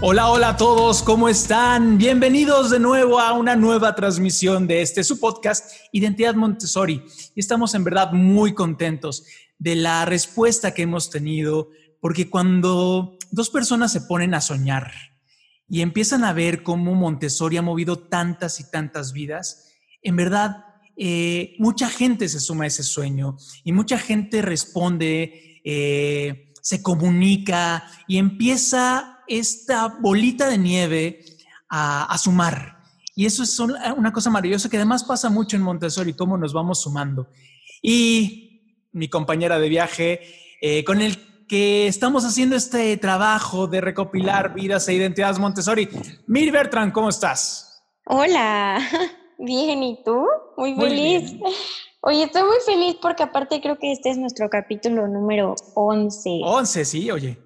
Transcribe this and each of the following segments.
Hola, hola a todos, ¿cómo están? Bienvenidos de nuevo a una nueva transmisión de este su podcast Identidad Montessori. Y estamos en verdad muy contentos de la respuesta que hemos tenido, porque cuando dos personas se ponen a soñar y empiezan a ver cómo Montessori ha movido tantas y tantas vidas, en verdad eh, mucha gente se suma a ese sueño y mucha gente responde, eh, se comunica y empieza esta bolita de nieve a, a sumar. Y eso es un- una cosa maravillosa que además pasa mucho en Montessori, cómo nos vamos sumando. Y mi compañera de viaje, eh, con el que estamos haciendo este trabajo de recopilar vidas e identidades Montessori. Mir Bertrand, ¿cómo estás? Hola, bien, ¿y tú? Muy Muy feliz. bien. Oye, estoy muy feliz porque aparte creo que este es nuestro capítulo número 11. 11, sí, oye.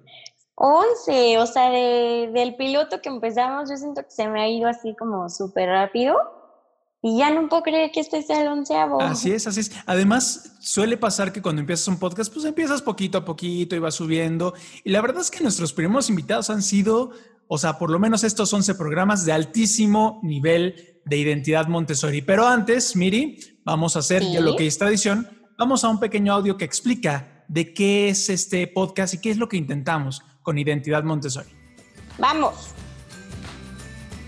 11, o sea, de- del piloto que empezamos, yo siento que se me ha ido así como súper rápido y ya no puedo creer que este sea el onceavo. Así es, así es. Además, suele pasar que cuando empiezas un podcast, pues empiezas poquito a poquito y vas subiendo. Y la verdad es que nuestros primeros invitados han sido, o sea, por lo menos estos 11 programas de altísimo nivel de identidad Montessori. Pero antes, Miri, vamos a hacer ya Sí. lo que es tradición. Vamos a un pequeño audio que explica de qué es este podcast y qué es lo que intentamos con identidad Montessori. Vamos.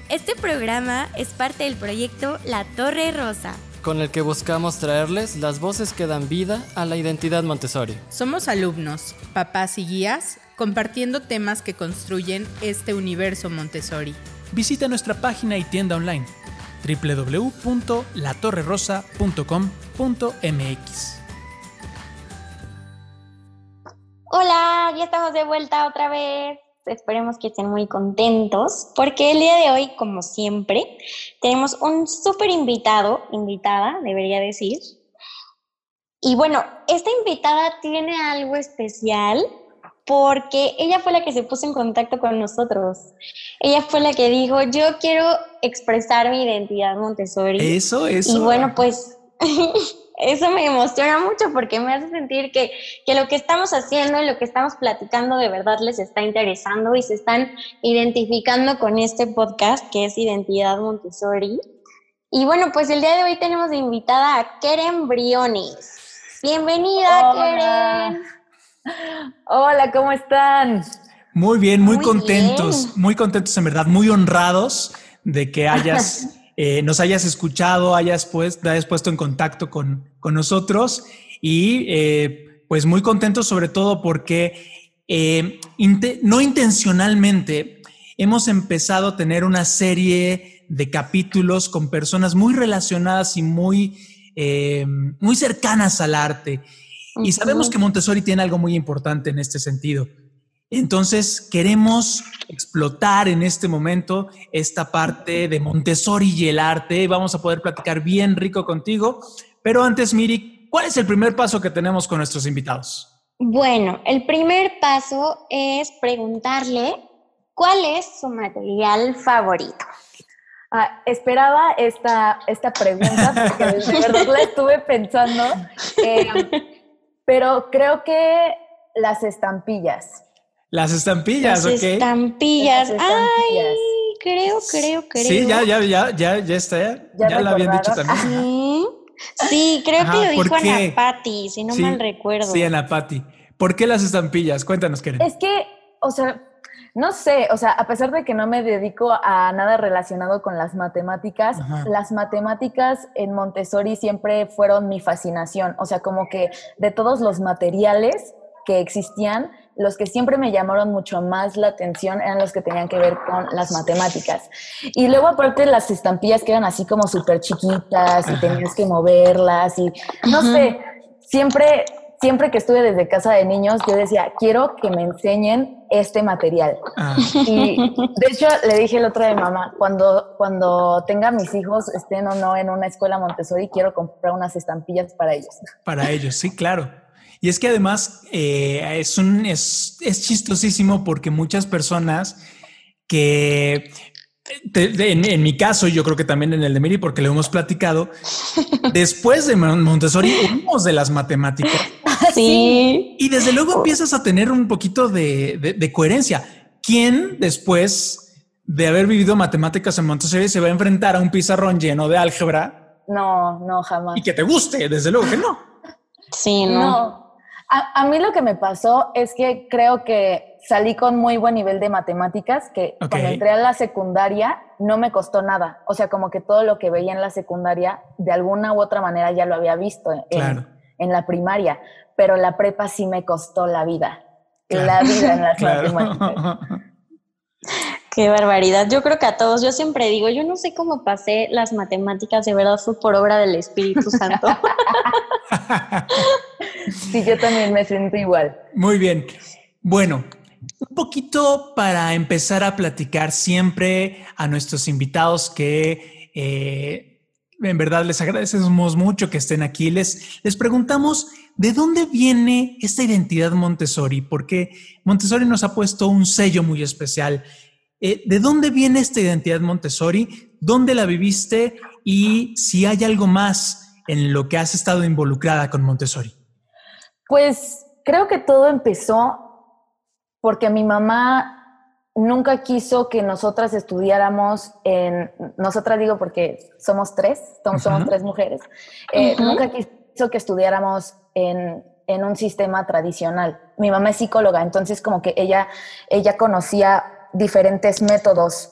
Este programa es parte del proyecto La Torre Rosa. con el que buscamos traerles las voces que dan vida a la identidad Montessori. Somos alumnos, papás y guías, compartiendo temas que construyen este universo Montessori. Visita nuestra página y tienda online www.latorrerosa.com.mx. Hola, ya estamos de vuelta otra vez. Esperemos que estén muy contentos porque el día de hoy, como siempre, tenemos un súper invitado, invitada, debería decir. Y bueno, esta invitada tiene algo especial porque ella fue la que se puso en contacto con nosotros. Ella fue la que dijo, yo quiero expresar mi identidad Montessori. Eso, eso. Y bueno, pues eso me emociona mucho porque me hace sentir que, que lo que estamos haciendo y lo que estamos platicando de verdad les está interesando y se están identificando con este podcast que es Identidad Montessori. Y bueno, pues el día de hoy tenemos de invitada a Keren Briones. Bienvenida, Keren. Hola, ¿cómo están? Muy bien, muy, Muy contentos, bien. muy contentos en verdad, muy honrados de que hayas, eh, nos hayas escuchado, hayas, pues, te hayas puesto en contacto con, con nosotros y eh, pues muy contentos sobre todo porque eh, inte- no intencionalmente hemos empezado a tener una serie de capítulos con personas muy relacionadas y muy, muy cercanas al arte. Y sabemos que Montessori tiene algo muy importante en este sentido. Entonces, queremos explotar en este momento esta parte de Montessori y el arte. Vamos a poder platicar bien rico contigo. Pero antes, Miri, ¿cuál es el primer paso que tenemos con nuestros invitados? Bueno, el primer paso es preguntarle cuál es su material favorito. Ah, esperaba esta, esta pregunta porque de verdad la estuve pensando, eh, pero creo que las estampillas. Las estampillas, Las ¿ok? estampillas. Las estampillas. Ay, creo, creo, creo. Sí, ya, ya, ya, ya, ya está. Ya, ¿Ya la habían dicho también. Sí, sí, creo Ajá, que lo ¿por dijo qué? Ana Patti, si no Sí, mal recuerdo. Sí, Ana Patti. ¿Por qué las estampillas? Cuéntanos, Keren. Es que, o sea, no sé, o sea, a pesar de que no me dedico a nada relacionado con las matemáticas, Ajá. las matemáticas en Montessori siempre fueron mi fascinación. O sea, como que de todos los materiales que existían, los que siempre me llamaron mucho más la atención eran los que tenían que ver con las matemáticas. Y luego aparte las estampillas que eran así como súper chiquitas y tenías que moverlas y no Ajá. sé, siempre siempre que estuve desde casa de niños, yo decía, quiero que me enseñen este material. Ah, Y de hecho le dije el otro de mamá, cuando, cuando tenga mis hijos, estén o no en una escuela Montessori, quiero comprar unas estampillas para ellos. para ellos, sí, claro. Y es que además eh, es, un, es, es chistosísimo porque muchas personas que, te- de- en, en mi caso, yo creo que también en el de Miri, porque lo hemos platicado, después de Mon- Montessori, huimos de las matemáticas Sí. y desde luego empiezas a tener un poquito de, de- de coherencia. ¿Quién después de haber vivido matemáticas en Montessori se va a enfrentar a un pizarrón lleno de álgebra No, no, jamás. y que te guste? Desde luego que no. Sí, no. No. A, a mí lo que me pasó es que creo que salí con muy buen nivel de matemáticas, que cuando entré a la secundaria no me costó nada. O sea, como que todo lo que veía en la secundaria, de alguna u otra manera ya lo había visto en, Claro. en la primaria, pero la prepa sí me costó la vida. Claro. La vida en las Claro. matemáticas. Qué barbaridad. Yo creo que a todos, yo siempre digo, yo no sé cómo pasé las matemáticas, de verdad fue por obra del Espíritu Santo. Sí, yo también me siento igual. Muy bien. Bueno, un poquito para empezar a platicar siempre a nuestros invitados que eh, en verdad les agradecemos mucho que estén aquí. Les, les preguntamos de dónde viene esta identidad Montessori, porque Montessori nos ha puesto un sello muy especial. Eh, ¿De dónde viene esta identidad Montessori? ¿Dónde la viviste? Y si hay algo más en lo que has estado involucrada con Montessori. Pues creo que todo empezó porque mi mamá nunca quiso que nosotras estudiáramos en, nosotras digo porque somos tres, somos, somos Ujú. tres mujeres, eh, Ujú. nunca quiso que estudiáramos en, en un sistema tradicional. Mi mamá es psicóloga, entonces como que ella, ella conocía diferentes métodos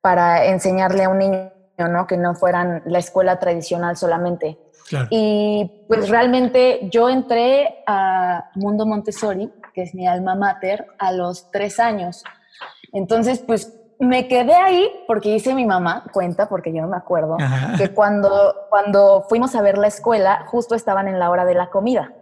para enseñarle a un niño, ¿no? Que no fueran la escuela tradicional solamente. Claro. Y pues realmente yo entré a Mundo Montessori, que es mi alma mater, a los tres años. Entonces, pues me quedé ahí porque dice mi mamá, cuenta, porque yo no me acuerdo, Ajá. que cuando, cuando fuimos a ver la escuela, justo estaban en la hora de la comida.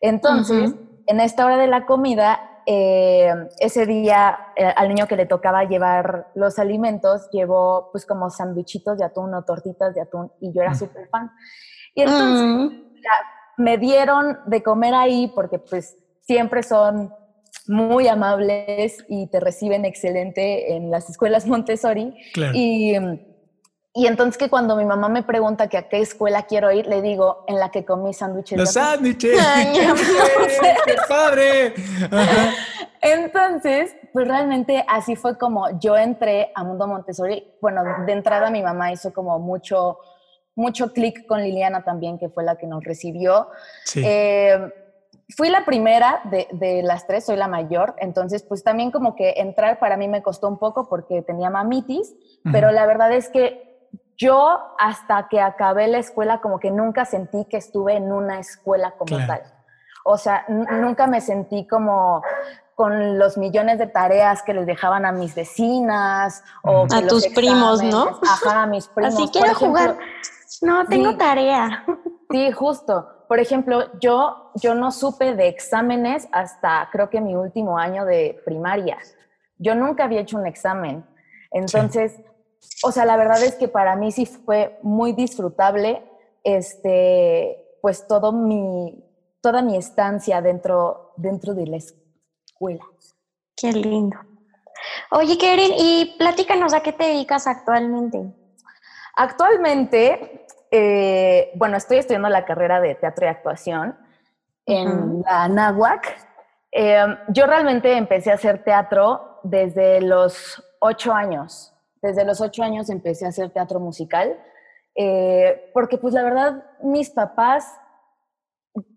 Entonces, en esta hora de la comida, eh, ese día eh, al niño que le tocaba llevar los alimentos, llevó pues como sandwichitos de atún o tortitas de atún y yo era Mm. súper fan. Y entonces Mm, me dieron de comer ahí porque pues siempre son muy amables y te reciben excelente en las escuelas Montessori. Claro. Y, y entonces que cuando mi mamá me pregunta que a qué escuela quiero ir, le digo en la que comí sándwiches. Los de atún". sándwiches. ¡Qué padre! Ajá. Entonces, pues realmente así fue como yo entré a Mundo Montessori. Bueno, de entrada mi mamá hizo como mucho, mucho clic con Liliana también, que fue la que nos recibió. Sí. Eh, fui la primera de, de las tres, soy la mayor, entonces pues también como que entrar para mí me costó un poco porque tenía mamitis, pero la verdad es que yo hasta que acabé la escuela como que nunca sentí que estuve en una escuela como Claro. tal. O sea, nunca me sentí como con los millones de tareas que les dejaban a mis vecinas o A los tus primos, ¿no? Ajá, a mis primos. Así quiero ejemplo, jugar. No, tengo Sí. tarea. Sí, justo. Por ejemplo, yo, yo no supe de exámenes hasta creo que mi último año de primaria. Yo nunca había hecho un examen. Entonces, o sea, la verdad es que para mí sí fue muy disfrutable este, pues todo mi, toda mi estancia dentro, dentro de la escuela. Qué lindo. Oye, Karen, y platícanos a qué te dedicas actualmente. Actualmente, eh, bueno, estoy estudiando la carrera de teatro y actuación en la Anáhuac. Eh, yo realmente empecé a hacer teatro desde los ocho años. Desde los ocho años empecé a hacer teatro musical, eh, porque pues la verdad mis papás,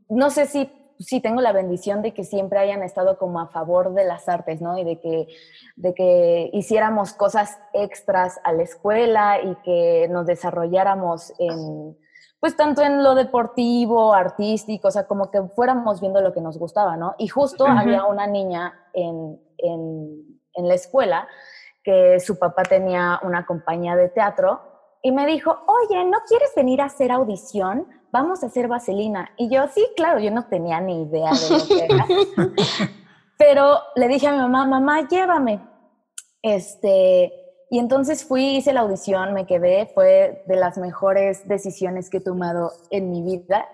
no sé si, si tengo la bendición de que siempre hayan estado como a favor de las artes, ¿no? Y de que, de que hiciéramos cosas extras a la escuela y que nos desarrolláramos en, pues tanto en lo deportivo, artístico, o sea, como que fuéramos viendo lo que nos gustaba, ¿no? Y justo había una niña en, en, en la escuela que su papá tenía una compañía de teatro y me dijo, oye, ¿no quieres venir a hacer audición? Vamos a hacer vaselina. Y yo, sí, claro, yo no tenía ni idea de lo que era. Pero le dije a mi mamá, mamá, llévame. Este, y entonces fui, hice la audición, me quedé, fue de las mejores decisiones que he tomado en mi vida,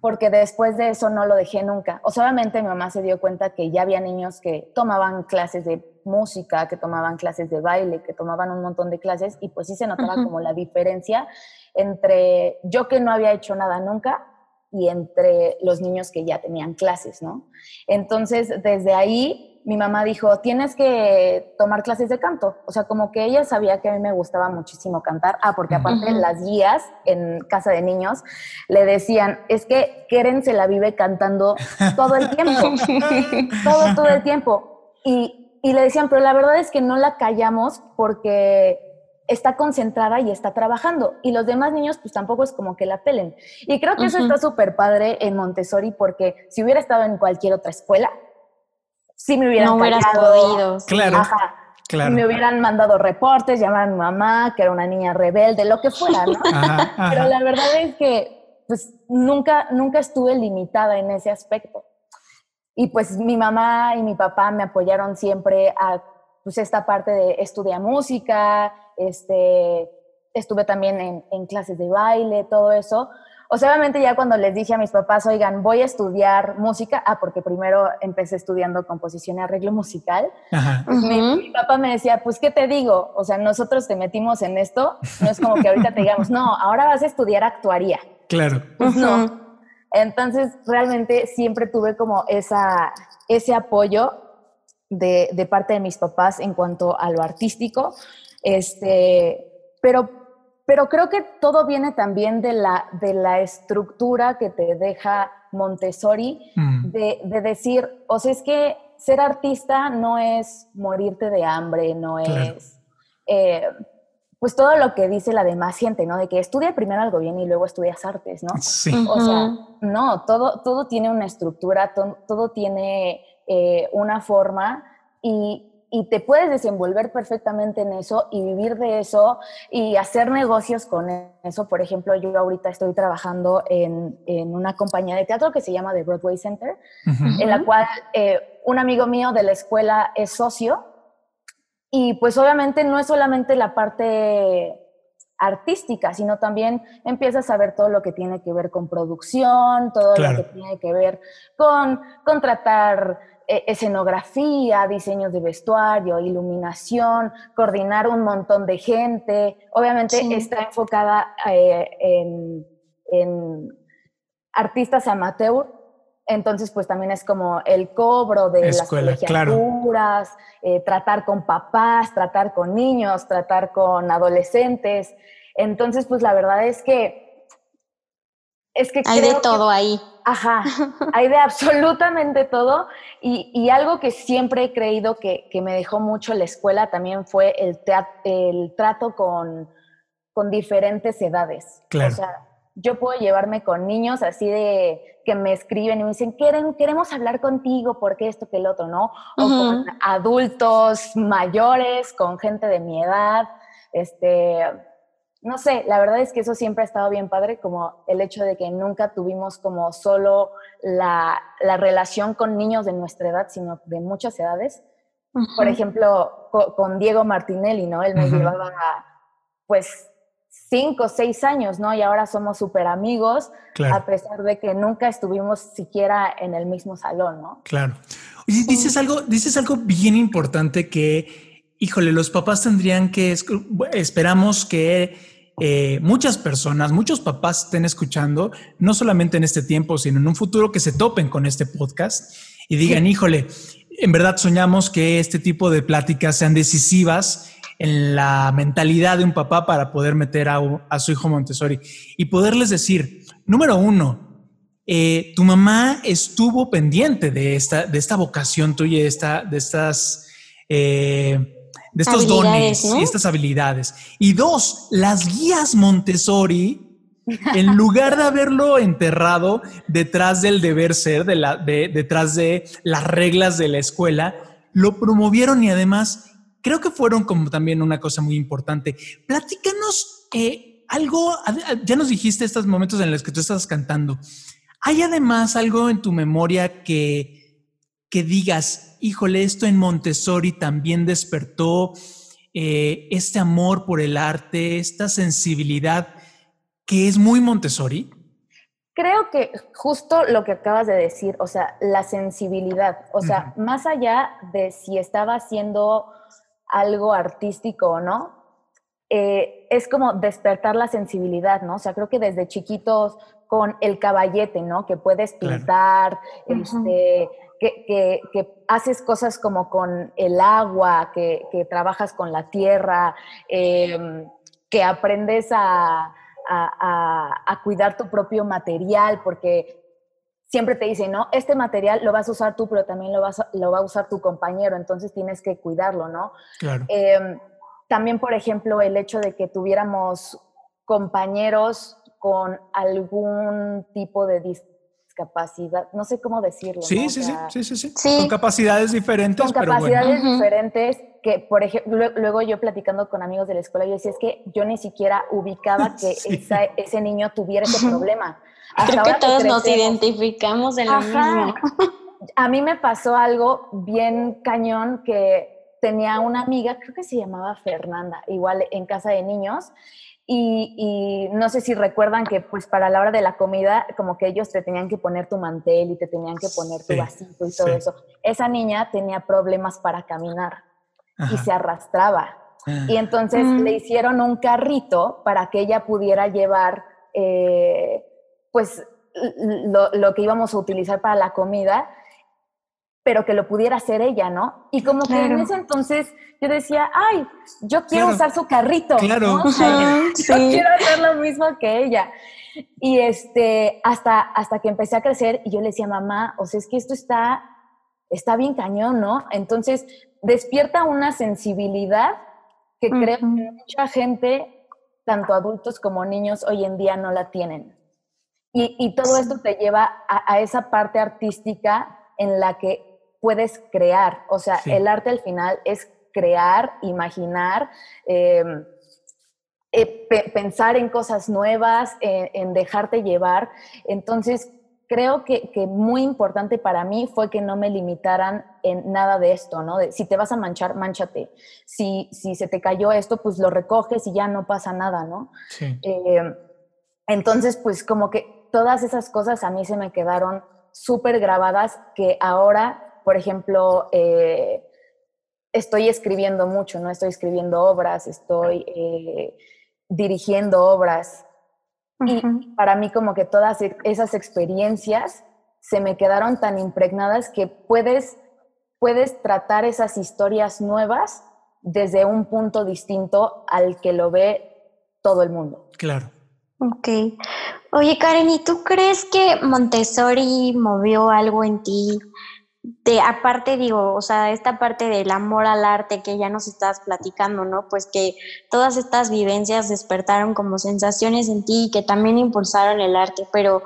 porque después de eso no lo dejé nunca. O sea, obviamente mi mamá se dio cuenta que ya había niños que tomaban clases de música, que tomaban clases de baile, que tomaban un montón de clases, y pues sí se notaba como la diferencia entre yo que no había hecho nada nunca y entre los niños que ya tenían clases, ¿no? Entonces, desde ahí mi mamá dijo, tienes que tomar clases de canto. O sea, como que ella sabía que a mí me gustaba muchísimo cantar. Ah, porque aparte las guías en casa de niños le decían, es que Keren se la vive cantando todo el tiempo. todo, todo el tiempo. Y, y le decían, pero la verdad es que no la callamos porque está concentrada y está trabajando. Y los demás niños, pues tampoco es como que la pelen. Y creo que eso está súper padre en Montessori porque si hubiera estado en cualquier otra escuela, sí me hubieran No hubieras callado, podido. Claro. Ajá. Claro. Me hubieran mandado reportes, llamar a mi mamá, que era una niña rebelde, lo que fuera, ¿no? Ajá, ajá. Pero la verdad es que pues nunca, nunca estuve limitada en ese aspecto. Y pues mi mamá y mi papá me apoyaron siempre a pues esta parte de estudiar música, este, estuve también en, en clases de baile, todo eso. O sea, obviamente ya cuando les dije a mis papás, oigan, voy a estudiar música, ah, porque primero empecé estudiando composición y arreglo musical, Ajá. pues mi, mi papá me decía, pues, ¿qué te digo? O sea, nosotros te metimos en esto, no es como que ahorita te digamos, no, ahora vas a estudiar actuaría. Claro. Pues no. Entonces, realmente siempre tuve como esa, ese apoyo de, de parte de mis papás en cuanto a lo artístico. Este, pero, pero creo que todo viene también de la, de la estructura que te deja Montessori, Mm. de, de decir, o sea, es que ser artista no es morirte de hambre, no Claro. es... eh, pues todo lo que dice la demás gente, ¿no? De que estudia primero algo bien y luego estudias artes, ¿no? Sí. O sea, no, todo, todo tiene una estructura, to- todo tiene eh, una forma y, y te puedes desenvolver perfectamente en eso y vivir de eso y hacer negocios con eso. Por ejemplo, yo ahorita estoy trabajando en, en una compañía de teatro que se llama The Broadway Center, en la cual eh, un amigo mío de la escuela es socio y pues obviamente no es solamente la parte artística, sino también empiezas a ver todo lo que tiene que ver con producción, todo Claro. lo que tiene que ver con contratar eh, escenografía, diseños de vestuario, iluminación, coordinar un montón de gente. Obviamente Sí. está enfocada eh, en, en artistas amateur, entonces pues también es como el cobro de Escuela, las claro. colegiaturas, eh, tratar con papás, tratar con niños, tratar con adolescentes. Entonces pues la verdad es que es que Hay de que- todo ahí. Ajá, hay de absolutamente todo. Y, y algo que siempre he creído que, que me dejó mucho la escuela también fue el, el trato con, con diferentes edades. Claro. O sea, yo puedo llevarme con niños así de que me escriben y me dicen, "Queren- queremos hablar contigo porque esto que el otro, ¿no? O con adultos mayores, con gente de mi edad, este, no sé, la verdad es que eso siempre ha estado bien padre, como el hecho de que nunca tuvimos como solo la, la relación con niños de nuestra edad, sino de muchas edades. Por ejemplo, co- con Diego Martinelli, ¿no? Él me Ujú. llevaba, pues, cinco, seis años, ¿no? Y ahora somos súper amigos, Claro. a pesar de que nunca estuvimos siquiera en el mismo salón, ¿no? Claro. Oye, dices algo, dices algo bien importante que, híjole, los papás tendrían que, esperamos que eh, muchas personas, muchos papás estén escuchando, no solamente en este tiempo, sino en un futuro que se topen con este podcast y digan, híjole, en verdad soñamos que este tipo de pláticas sean decisivas en la mentalidad de un papá para poder meter a, su hijo Montessori y poderles decir, número uno, eh, tu mamá estuvo pendiente de esta, de esta vocación tuya, de, esta, de estas... eh, de estos dones ¿no? y estas habilidades. Y dos, las guías Montessori, en lugar de haberlo enterrado detrás del deber ser, de la, de- detrás de las reglas de la escuela, lo promovieron y además creo que fueron como también una cosa muy importante. Platícanos eh, algo, ya nos dijiste estos momentos en los que tú estás cantando. ¿Hay además algo en tu memoria que, que digas, híjole, esto en Montessori también despertó eh, este amor por el arte, esta sensibilidad que es muy Montessori? Creo que justo lo que acabas de decir, o sea, la sensibilidad, o sea, más allá de si estaba haciendo algo artístico o no, eh, es como despertar la sensibilidad, ¿no? O sea, creo que desde chiquitos con el caballete, ¿no? Que puedes pintar, este, que, haces cosas como con el agua, que, trabajas con la tierra, em, que aprendes a, a, cuidar tu propio material, porque siempre te dicen, no, este material lo vas a usar tú, pero también lo, vas lo va a usar tu compañero, entonces tienes que cuidarlo, ¿no? Claro. Em, también, por ejemplo, el hecho de que tuviéramos compañeros con algún tipo de discapacidad, no sé cómo decirlo. Sí, sí, sí, sí, sí, Con capacidades diferentes. Con capacidades diferentes que, por ejemplo, luego yo platicando con amigos de la escuela, yo decía, es que yo ni siquiera ubicaba que ese niño tuviera ese problema. Creo que todos nos identificamos en lo mismo. A mí me pasó algo bien cañón que tenía una amiga, creo que se llamaba Fernanda, igual en casa de niños, y, no sé si recuerdan que pues para la hora de la comida como que ellos te tenían que poner tu mantel y te tenían que poner tu vasito y todo eso. Esa niña tenía problemas para caminar y se arrastraba. Y entonces mm. le hicieron un carrito para que ella pudiera llevar eh, pues lo, que íbamos a utilizar para la comida, pero que lo pudiera hacer ella, ¿no? Y como que en ese entonces yo decía, ay, yo quiero usar su carrito. Claro. yo quiero hacer lo mismo que ella. Y este, hasta, hasta que empecé a crecer y yo le decía, mamá, o sea, es que esto está, está bien cañón, ¿no? Entonces, despierta una sensibilidad que creo que mucha gente, tanto adultos como niños, hoy en día no la tienen. Y, todo esto te lleva a, esa parte artística en la que puedes crear. O sea, el arte al final es crear, imaginar, em, eh, pensar en cosas nuevas, en, dejarte llevar. Entonces, creo que, muy importante para mí fue que no me limitaran en nada de esto, ¿no? si te vas a manchar, manchate. Si, si se te cayó esto, pues lo recoges y ya no pasa nada, ¿no? Sí. Em, entonces, pues como que todas esas cosas a mí se me quedaron súper grabadas que ahora, por ejemplo, eh, estoy escribiendo mucho, ¿no? Estoy escribiendo obras, estoy eh, dirigiendo obras. Y para mí como que todas e-, esas experiencias se me quedaron tan impregnadas que puedes, puedes tratar esas historias nuevas desde un punto distinto al que lo ve todo el mundo. Claro. Ok. Oye, Karen, ¿y tú crees que Montessori movió algo en ti? De aparte, digo, o sea, esta parte del amor al arte que ya nos estás platicando, ¿no? Pues que todas estas vivencias despertaron como sensaciones en ti y que también impulsaron el arte, pero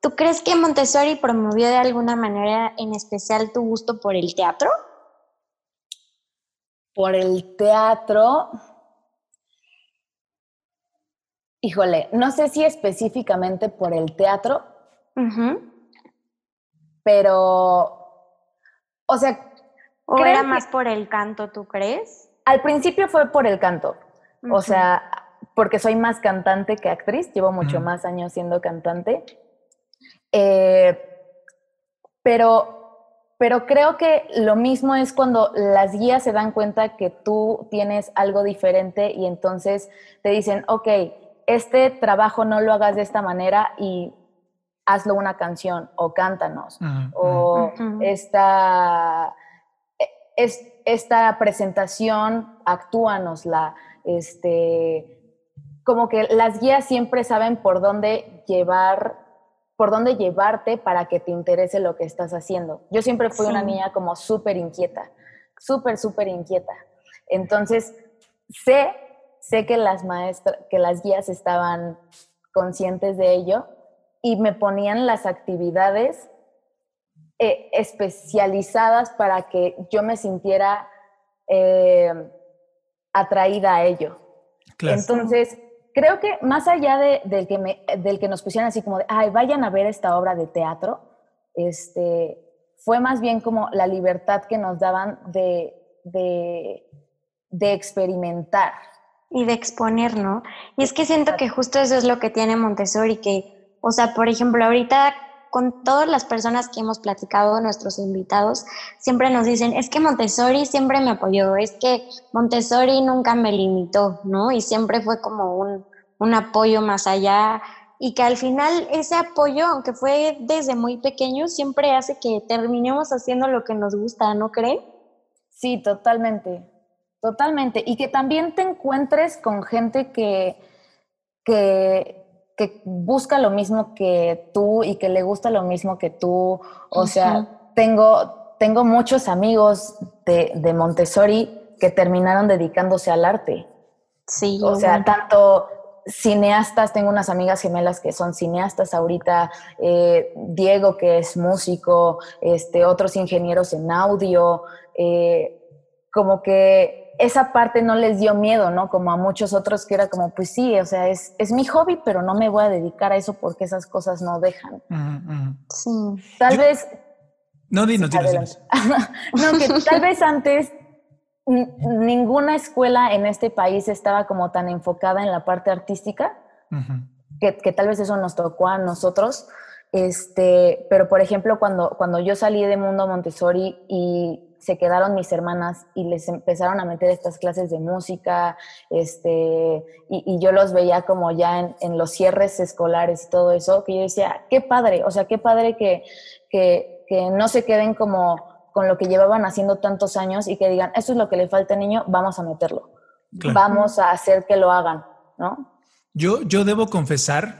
¿tú crees que Montessori promovió de alguna manera en especial tu gusto por el teatro? Por el teatro, Híjole, no sé si específicamente por el teatro, pero, o sea... ¿O era más por el canto, tú crees? Al principio fue por el canto, o sea, porque soy más cantante que actriz, llevo mucho más años siendo cantante, eh, pero, pero creo que lo mismo es cuando las guías se dan cuenta que tú tienes algo diferente y entonces te dicen, ok, este trabajo no lo hagas de esta manera y hazlo una canción o cántanos o esta, es, esta presentación actúanosla este como que las guías siempre saben por dónde llevar por dónde llevarte para que te interese lo que estás haciendo. Yo siempre fui una niña como súper inquieta, súper, súper inquieta. Entonces, sé sé que las maestras, que las guías estaban conscientes de ello y me ponían las actividades eh, especializadas para que yo me sintiera eh, atraída a ello. Entonces, creo que más allá de, del, que me, del que nos pusieran así como de, ay, vayan a ver esta obra de teatro, este, fue más bien como la libertad que nos daban de, de, de experimentar. Y de exponer, ¿no? Y es que siento que justo eso es lo que tiene Montessori, que, o sea, por ejemplo, ahorita con todas las personas que hemos platicado, nuestros invitados, siempre nos dicen, es que Montessori siempre me apoyó, es que Montessori nunca me limitó, ¿no? Y siempre fue como un, un apoyo más allá y que al final ese apoyo, aunque fue desde muy pequeño, siempre hace que terminemos haciendo lo que nos gusta, ¿no cree? Sí, totalmente, totalmente. Y que también te encuentres con gente que, que, que busca lo mismo que tú y que le gusta lo mismo que tú. O sea, tengo, tengo muchos amigos de, de Montessori que terminaron dedicándose al arte. Sí. O sea, tanto cineastas, tengo unas amigas gemelas que son cineastas ahorita, eh, Diego que es músico, este, otros ingenieros en audio, eh, como que esa parte no les dio miedo, ¿no? Como a muchos otros que era como, pues sí, o sea, es, es mi hobby, pero no me voy a dedicar a eso porque esas cosas no dejan. Sí. Tal Yo- vez... No, dinos, dinos, dinos. no, que tal vez antes ninguna escuela en este país estaba como tan enfocada en la parte artística, Ujú. que, que tal vez eso nos tocó a nosotros. Este, pero por ejemplo, cuando, cuando yo salí de Mundo Montessori y se quedaron mis hermanas y les empezaron a meter estas clases de música, este, y, y yo los veía como ya en, en los cierres escolares y todo eso, que yo decía, qué padre, o sea, qué padre que, que, que no se queden como con lo que llevaban haciendo tantos años y que digan, eso es lo que le falta al niño, vamos a meterlo, Claro. vamos a hacer que lo hagan, ¿no? Yo, yo debo confesar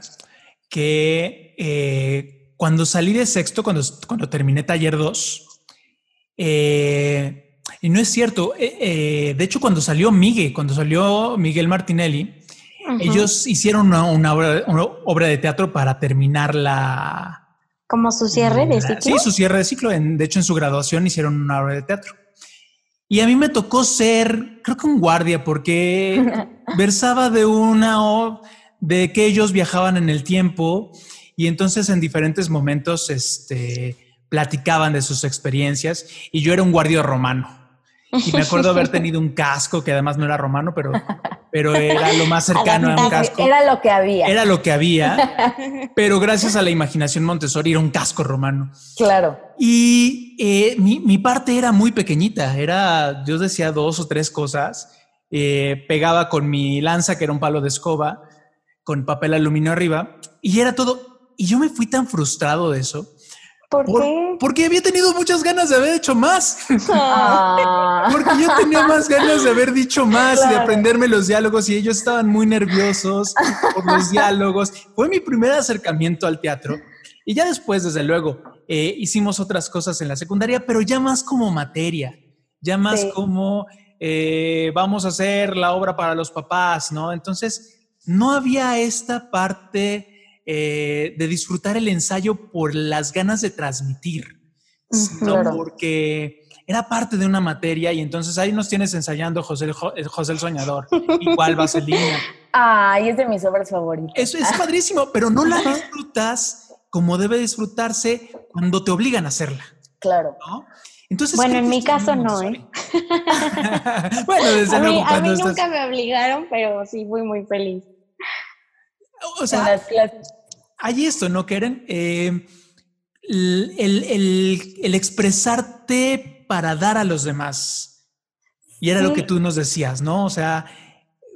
que eh, cuando salí de sexto, cuando, cuando terminé taller 2, eh, y no es cierto, eh, eh, de hecho cuando salió Miguel, cuando salió Miguel Martinelli, ellos hicieron una, una obra, una obra de teatro para terminar la... Como su cierre de ciclo. Sí, su cierre de ciclo. En- de hecho, en su graduación hicieron una obra de teatro. Y a mí me tocó ser, creo que un guardia, porque versaba de una o de que ellos viajaban en el tiempo y entonces en diferentes momentos este, platicaban de sus experiencias y yo era un guardia romano. Y me acuerdo haber tenido un casco que además no era romano, pero, pero era lo más cercano a un casco. Era lo que había. Era lo que había, pero gracias a la imaginación Montessori era un casco romano. Claro. Y eh, mi, mi parte era muy pequeñita, era, yo decía dos o tres cosas, eh, pegaba con mi lanza, que era un palo de escoba, con papel aluminio arriba, y era todo. Y yo me fui tan frustrado de eso, ¿Por, por- qué? porque había tenido muchas ganas de haber hecho más, Ah, porque yo tenía más ganas de haber dicho más y de Claro. aprenderme los diálogos, y ellos estaban muy nerviosos por los diálogos. Fue mi primer acercamiento al teatro. Y ya después, desde luego, eh, hicimos otras cosas en la secundaria, pero ya más como materia, ya más Sí. como eh, vamos a hacer la obra para los papás, ¿no? Entonces, no había esta parte eh, de disfrutar el ensayo por las ganas de transmitir, sino Claro. porque era parte de una materia y entonces ahí nos tienes ensayando José el José el Soñador, igual Vaselina. Ay, es de mis obras favoritas. Eso es padrísimo, pero no la disfrutas como debe disfrutarse cuando te obligan a hacerla, Claro. ¿no? Entonces, Bueno, en mi caso no, ¿eh? Montessori. bueno, desde A mí, luego, a cuando mí estás- nunca me obligaron, pero sí fui muy feliz. O En sea, las clases. Hay esto, ¿no, Keren? Eh, el, el- el- el expresarte para dar a los demás. Y era lo que tú nos decías, ¿no? O sea,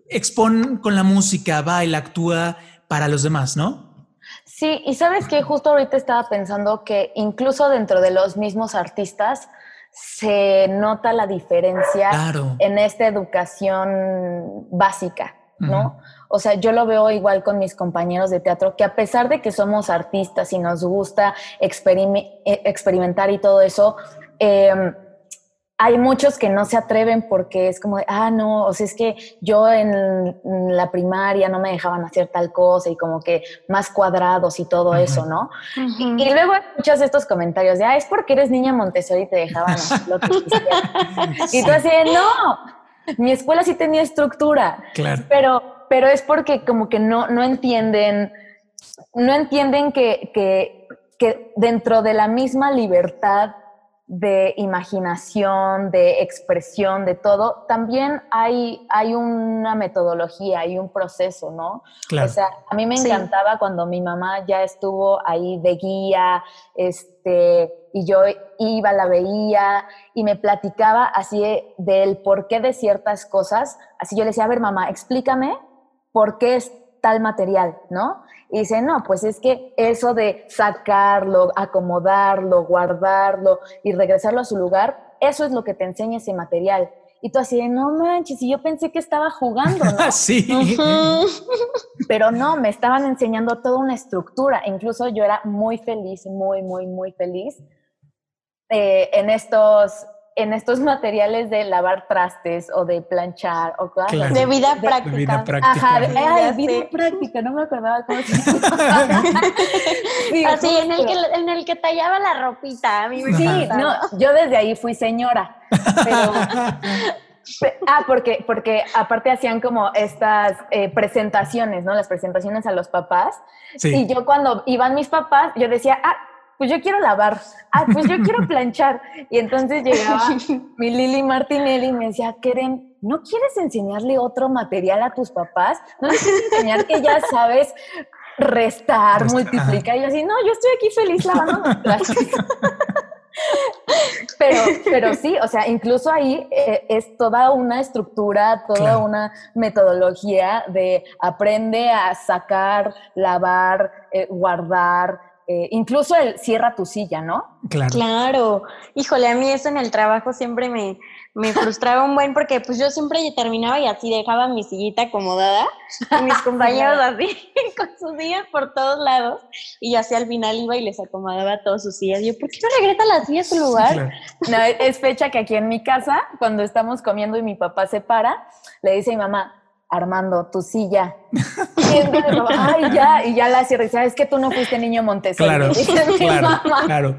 expon con la música, baila, actúa para los demás, ¿no? Sí, y sabes que justo ahorita estaba pensando que incluso dentro de los mismos artistas se nota la diferencia Claro. en esta educación básica, ¿no? O sea, yo lo veo igual con mis compañeros de teatro, que a pesar de que somos artistas y nos gusta eh, experimentar y todo eso, eh, hay muchos que no se atreven porque es como de, ah, no, o sea, es que yo en, en la primaria no me dejaban hacer tal cosa y como que más cuadrados y todo eso, ¿no? Y luego escuchas estos comentarios de, ah, es porque eres niña Montessori y te dejaban hacer lo que quisieras. Y tú así, no, mi escuela sí tenía estructura, Claro. pero, pero es porque como que no, no entienden, no entienden que, que, que dentro de la misma libertad de imaginación, de expresión, de todo, también hay, hay una metodología, hay un proceso, ¿no? Claro. O sea, a mí me Sí. encantaba cuando mi mamá ya estuvo ahí de guía, este, y yo iba, la veía y me platicaba así de- del porqué de ciertas cosas. Así yo le decía, a ver, mamá, explícame por qué es tal material, ¿no? Y dice, no, pues es que eso de sacarlo, acomodarlo, guardarlo y regresarlo a su lugar, eso es lo que te enseña ese material. Y tú así de, no manches, y yo pensé que estaba jugando, ¿no? sí. Pero no, me estaban enseñando toda una estructura. Incluso yo era muy feliz, muy, muy, muy feliz eh, en, estos, en estos materiales de lavar trastes o de planchar o cosas Claro. De vida De práctica. vida práctica. Ajá, de, Sí, ay, ya vida práctica, no me acordaba cómo se llama. Sí, Así, en el, que, en el que tallaba la ropita. A mí me Sí, encantaba. no, yo desde ahí fui señora. Pero, Pe- Ah, porque, porque aparte hacían como estas eh, presentaciones, ¿no? Las presentaciones a los papás. Sí. Y yo cuando iban mis papás, yo decía, ah, pues yo quiero lavar, ah, pues yo quiero planchar. Y entonces llegaba mi Lili Martinelli y me decía, Keren, ¿no quieres enseñarle otro material a tus papás? ¿No les quieres enseñar que ya sabes restar, multiplicar? Y yo así, no, yo estoy aquí feliz lavando mis trastes". Pero, pero sí, o sea, incluso ahí eh, es toda una estructura, toda Claro. una metodología de aprende a sacar, lavar, eh, guardar, eh, incluso el cierra tu silla, ¿no? Claro. Claro, híjole, a mí eso en el trabajo siempre me, me frustraba un buen porque pues yo siempre terminaba y así dejaba mi sillita acomodada y mis compañeros así con sus sillas por todos lados y yo así al final iba y les acomodaba todas sus sillas. Y yo, ¿por qué no regresa la silla a su lugar? Claro. No, es- es fecha que aquí en mi casa, cuando estamos comiendo y mi papá se para, le dice a mi mamá, Armando, tu silla. Ay, ya, y ya la cierra. Dice, "Ah, es que tú no fuiste niño Montessori. Claro, claro, claro.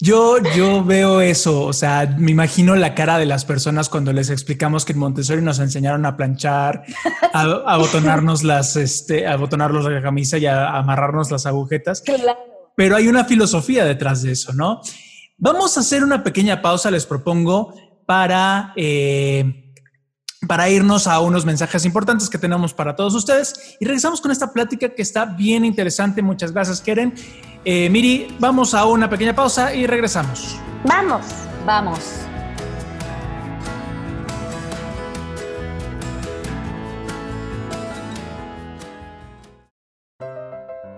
Yo, yo veo eso, o sea, me imagino la cara de las personas cuando les explicamos que en Montessori nos enseñaron a planchar, a, a abotonarnos las, este, a abotonarnos la camisa y a amarrarnos las agujetas. Claro. Pero hay una filosofía detrás de eso, ¿no? Vamos a hacer una pequeña pausa, les propongo, para, eh, para irnos a unos mensajes importantes que tenemos para todos ustedes y regresamos con esta plática que está bien interesante. Muchas gracias, Keren. Eh, Miri, vamos a una pequeña pausa y regresamos. Vamos. Vamos.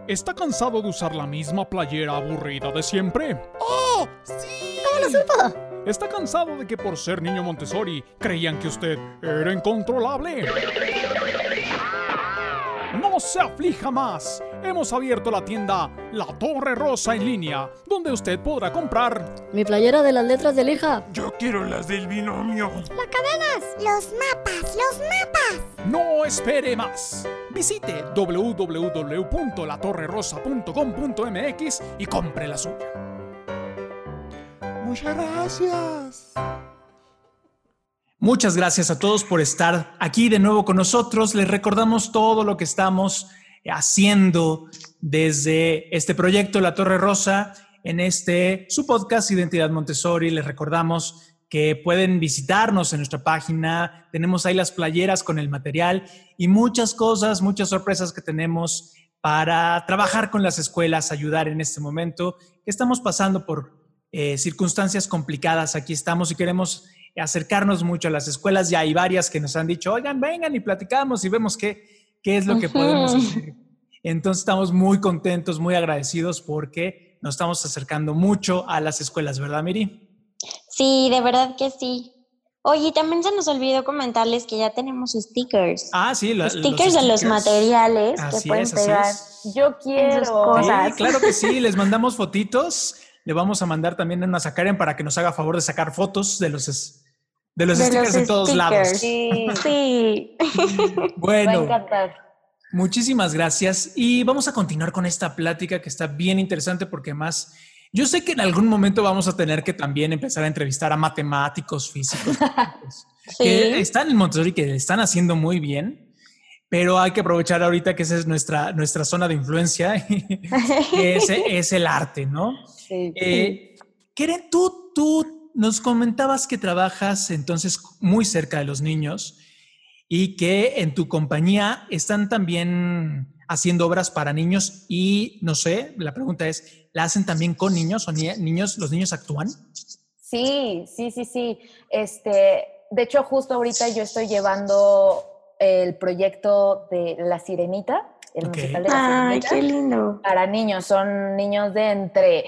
¿Está cansado de usar la misma playera aburrida de siempre? ¡Oh! ¡Sí! ¿Cómo lo supo? ¿Está cansado de que por ser niño Montessori creían que usted era incontrolable? No se aflija más. Hemos abierto la tienda La Torre Rosa en línea, donde usted podrá comprar. Mi playera de las letras de lija. Yo quiero las del binomio. ¡Las cadenas! ¡Los mapas! ¡Los mapas! No espere más. Visite www.latorrerosa.com.mx y compre la suya. Muchas gracias. Muchas gracias a todos por estar aquí de nuevo con nosotros. Les recordamos todo lo que estamos haciendo desde este proyecto La Torre Rosa en este su podcast Identidad Montessori. Les recordamos que pueden visitarnos en nuestra página. Tenemos ahí las playeras con el material y muchas cosas, muchas sorpresas que tenemos para trabajar con las escuelas, ayudar en este momento que estamos pasando por eh, circunstancias complicadas. Aquí estamos y queremos acercarnos mucho a las escuelas. Ya hay varias que nos han dicho, oigan, vengan y platicamos y vemos qué, qué es lo que podemos hacer. Entonces estamos muy contentos, muy agradecidos porque nos estamos acercando mucho a las escuelas, ¿verdad, Miri? Sí, de verdad que sí. Oye, también se nos olvidó comentarles que ya tenemos stickers. Ah, sí, la- stickers de los materiales Así que pueden es, pegar. Yo quiero. cosas. Sí, claro que sí, les mandamos fotitos. Le vamos a mandar también a Karen para que nos haga favor de sacar fotos de los, es- de los De stickers los de todos stickers. lados. Sí, Sí. me va a Bueno, muchísimas gracias. Y vamos a continuar con esta plática que está bien interesante porque más, yo sé que en algún momento vamos a tener que también empezar a entrevistar a matemáticos, físicos, Sí. que están en Montessori, que están haciendo muy bien. Pero hay que aprovechar ahorita que esa es nuestra, nuestra zona de influencia, que es, es el arte, ¿no? Sí. Eh, Keren, tú, tú nos comentabas que trabajas entonces muy cerca de los niños y que en tu compañía están también haciendo obras para niños y no sé, la pregunta es, ¿la hacen también con niños o ni- niños, los niños actúan? Sí, sí, sí, sí. Este, de hecho, justo ahorita yo estoy llevando el proyecto de La Sirenita, el Ok. musical de La Ay, Sirenita. qué lindo. Para niños, son niños de entre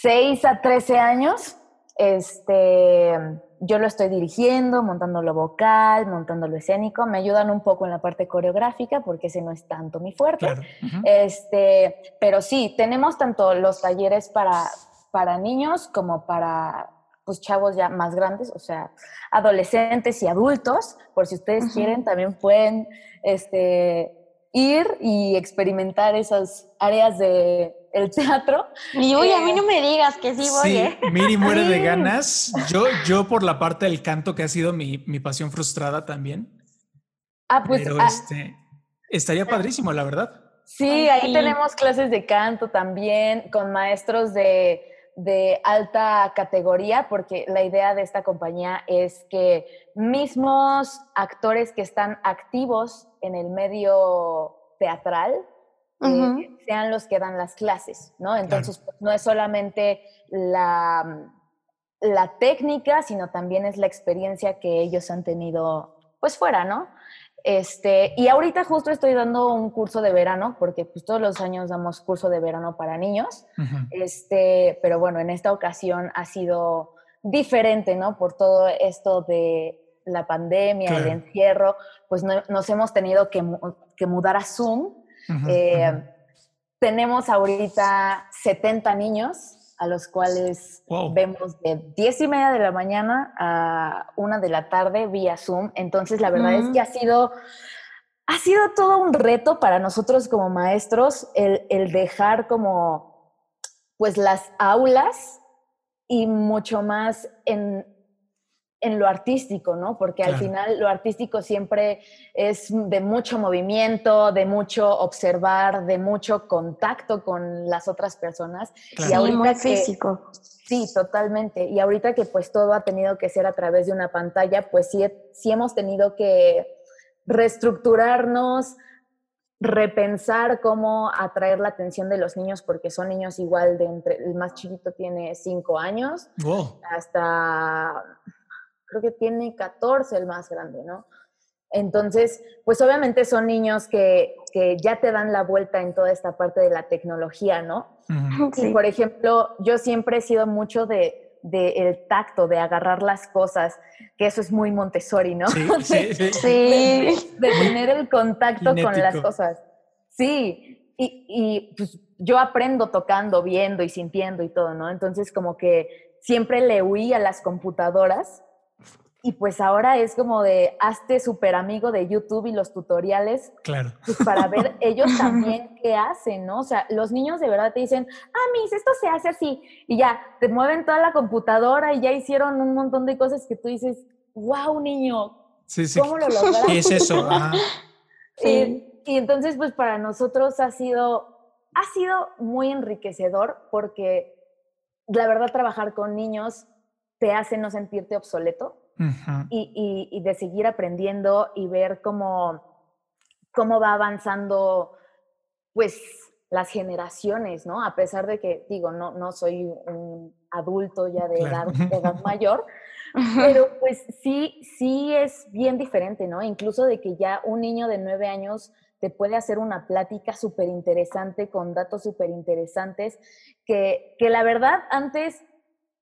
6 a 13 años. Este, yo lo estoy dirigiendo, montando lo vocal, montando lo escénico. Me ayudan un poco en la parte coreográfica porque ese no es tanto mi fuerte. Claro. Este, pero sí, tenemos tanto los talleres para, para niños como para pues, chavos ya más grandes, o sea, adolescentes y adultos. Por si ustedes quieren, también pueden este, ir y experimentar esas áreas del el teatro. Y uy, a Eh, mí no me digas que sí voy, Sí, ¿eh? Miri muere de ganas. Yo, yo por la parte del canto, que ha sido mi, mi pasión frustrada también. Ah, pues pero ah, este, estaría padrísimo, la verdad. Sí, Ay, ahí sí. tenemos clases de canto también con maestros de, de alta categoría, porque la idea de esta compañía es que mismos actores que están activos en el medio teatral eh, sean los que dan las clases, ¿no? Entonces, pues, no es solamente la, la técnica, sino también es la experiencia que ellos han tenido, pues fuera, ¿no? Este, y ahorita justo estoy dando un curso de verano, porque pues todos los años damos curso de verano para niños, este, pero bueno, en esta ocasión ha sido diferente, ¿no? Por todo esto de la pandemia, el encierro, pues no- nos hemos tenido que, que mudar a Zoom. Eh. Tenemos ahorita 70 niños a los cuales Wow. vemos de 10 y media de la mañana a una de la tarde vía Zoom. Entonces, la verdad es Mm. que ha sido, ha sido todo un reto para nosotros como maestros el, el dejar como, pues, las aulas y mucho más en, en lo artístico, ¿no? Porque al final lo artístico siempre es de mucho movimiento, de mucho observar, de mucho contacto con las otras personas. Claro. Y Sí, muy ahorita que- físico. Sí, totalmente. Y ahorita que pues todo ha tenido que ser a través de una pantalla, pues sí, sí hemos tenido que reestructurarnos, repensar cómo atraer la atención de los niños, porque son niños igual de entre, el más chiquito tiene cinco años, Wow. hasta, creo que tiene 14 el más grande, ¿no? Entonces, pues obviamente son niños que, que ya te dan la vuelta en toda esta parte de la tecnología, ¿no? Sí. por ejemplo, yo siempre he sido mucho de, de el tacto, de agarrar las cosas, que eso es muy Montessori, ¿no? Sí, sí, sí. Sí. De, de tener el contacto con las Kinético. cosas. Sí, y, y, pues yo aprendo tocando, viendo y sintiendo y todo, ¿no? Entonces como que siempre le huí a las computadoras y pues ahora es como de hazte súper amigo de YouTube y los tutoriales Claro. pues para ver ellos también qué hacen, ¿no? O sea, los niños de verdad te dicen, ah, mis, esto se hace así, y ya, te mueven toda la computadora y ya hicieron un montón de cosas que tú dices, wow, niño, Sí, sí. ¿cómo lo lograste? ¿Qué es eso? Ajá. Y, y entonces, pues para nosotros ha sido, ha sido muy enriquecedor porque la verdad trabajar con niños te hace no sentirte obsoleto Y, y- y de seguir aprendiendo y ver cómo, cómo va avanzando, pues, las generaciones, ¿no? A pesar de que, digo, no, no soy un adulto ya de, Claro. edad, de edad mayor, pero pues sí, sí es bien diferente, ¿no? Incluso de que ya un niño de nueve años te puede hacer una plática súper interesante con datos súper interesantes, que, que la verdad antes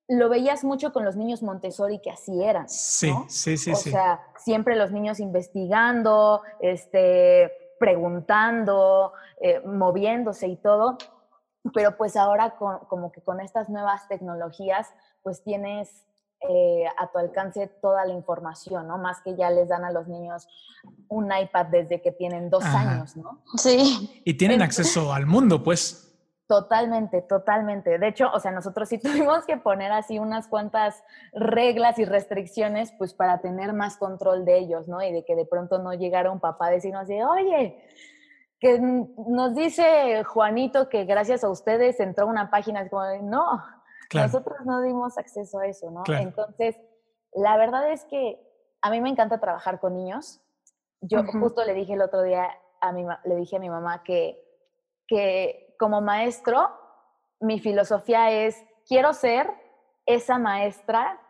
lo veías mucho con los niños Montessori que así eran. Sí, ¿no? sí, sí, o sí. sea, siempre los niños investigando, este, preguntando, eh, moviéndose y todo. Pero pues ahora con- como que con estas nuevas tecnologías, pues tienes eh, a tu alcance toda la información, ¿no? Más que ya les dan a los niños un iPad desde que tienen dos Ajá. años, ¿no? Sí. Y tienen en- acceso al mundo, pues. Totalmente, totalmente. De hecho, o sea, nosotros sí tuvimos que poner así unas cuantas reglas y restricciones, pues para tener más control de ellos, ¿no? Y de que de pronto no llegara un papá a decirnos así, oye, que nos dice Juanito que gracias a ustedes entró una página, es como, de, no, nosotros no dimos acceso a eso, ¿no? Entonces, la verdad es que a mí me encanta trabajar con niños. Yo justo le dije el otro día a mi, le dije a mi mamá que, que como maestro, mi filosofía es, quiero ser esa maestra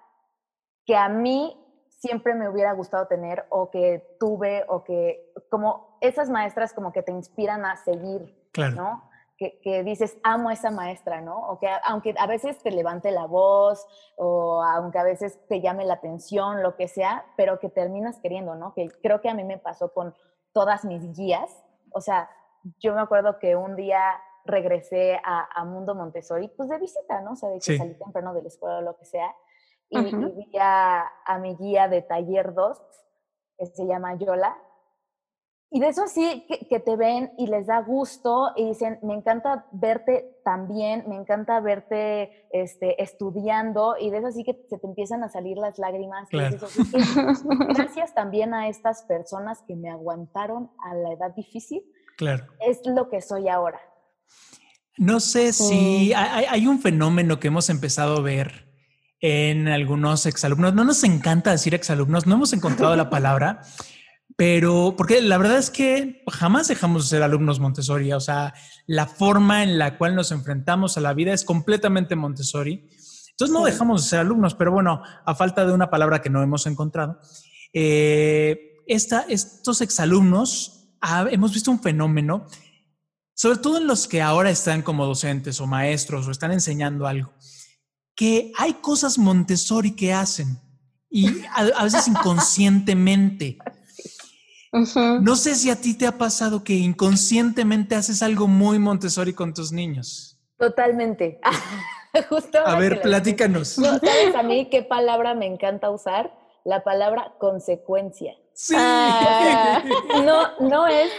que a mí siempre me hubiera gustado tener o que tuve o que como esas maestras como que te inspiran a seguir, ¿no? Que, que, dices, amo a esa maestra, ¿no? O que aunque a veces te levante la voz o aunque a veces te llame la atención, lo que sea, pero que terminas queriendo, ¿no? Que creo que a mí me pasó con todas mis guías. O sea, yo me acuerdo que un día regresé a, Mundo Montessori, pues de visita, ¿no? O sea, de que salí temprano de la escuela o lo que sea. Y, vi a, mi guía de taller 2, que se llama Yola. Y de eso sí, que, te ven y les da gusto y dicen, me encanta verte también, me encanta verte este, estudiando y de eso sí que se te empiezan a salir las lágrimas. gracias también a estas personas que me aguantaron a la edad difícil. Claro. Es lo que soy ahora. No sé si hay, un fenómeno que hemos empezado a ver en algunos exalumnos. No nos encanta decir exalumnos, no hemos encontrado la palabra, pero porque la verdad es que jamás dejamos de ser alumnos Montessori. O sea, la forma en la cual nos enfrentamos a la vida es completamente Montessori. Entonces no dejamos de ser alumnos, pero bueno, a falta de una palabra que no hemos encontrado, eh, estos exalumnos hemos visto un fenómeno sobre todo en los que ahora están como docentes o maestros o están enseñando algo, que hay cosas Montessori que hacen y a, veces inconscientemente. No sé si a ti te ha pasado que inconscientemente haces algo muy Montessori con tus niños. Totalmente. Justo a ver, platícanos. ¿Sabes a mí qué palabra me encanta usar? La palabra consecuencia. Sí. Ah, no, no es,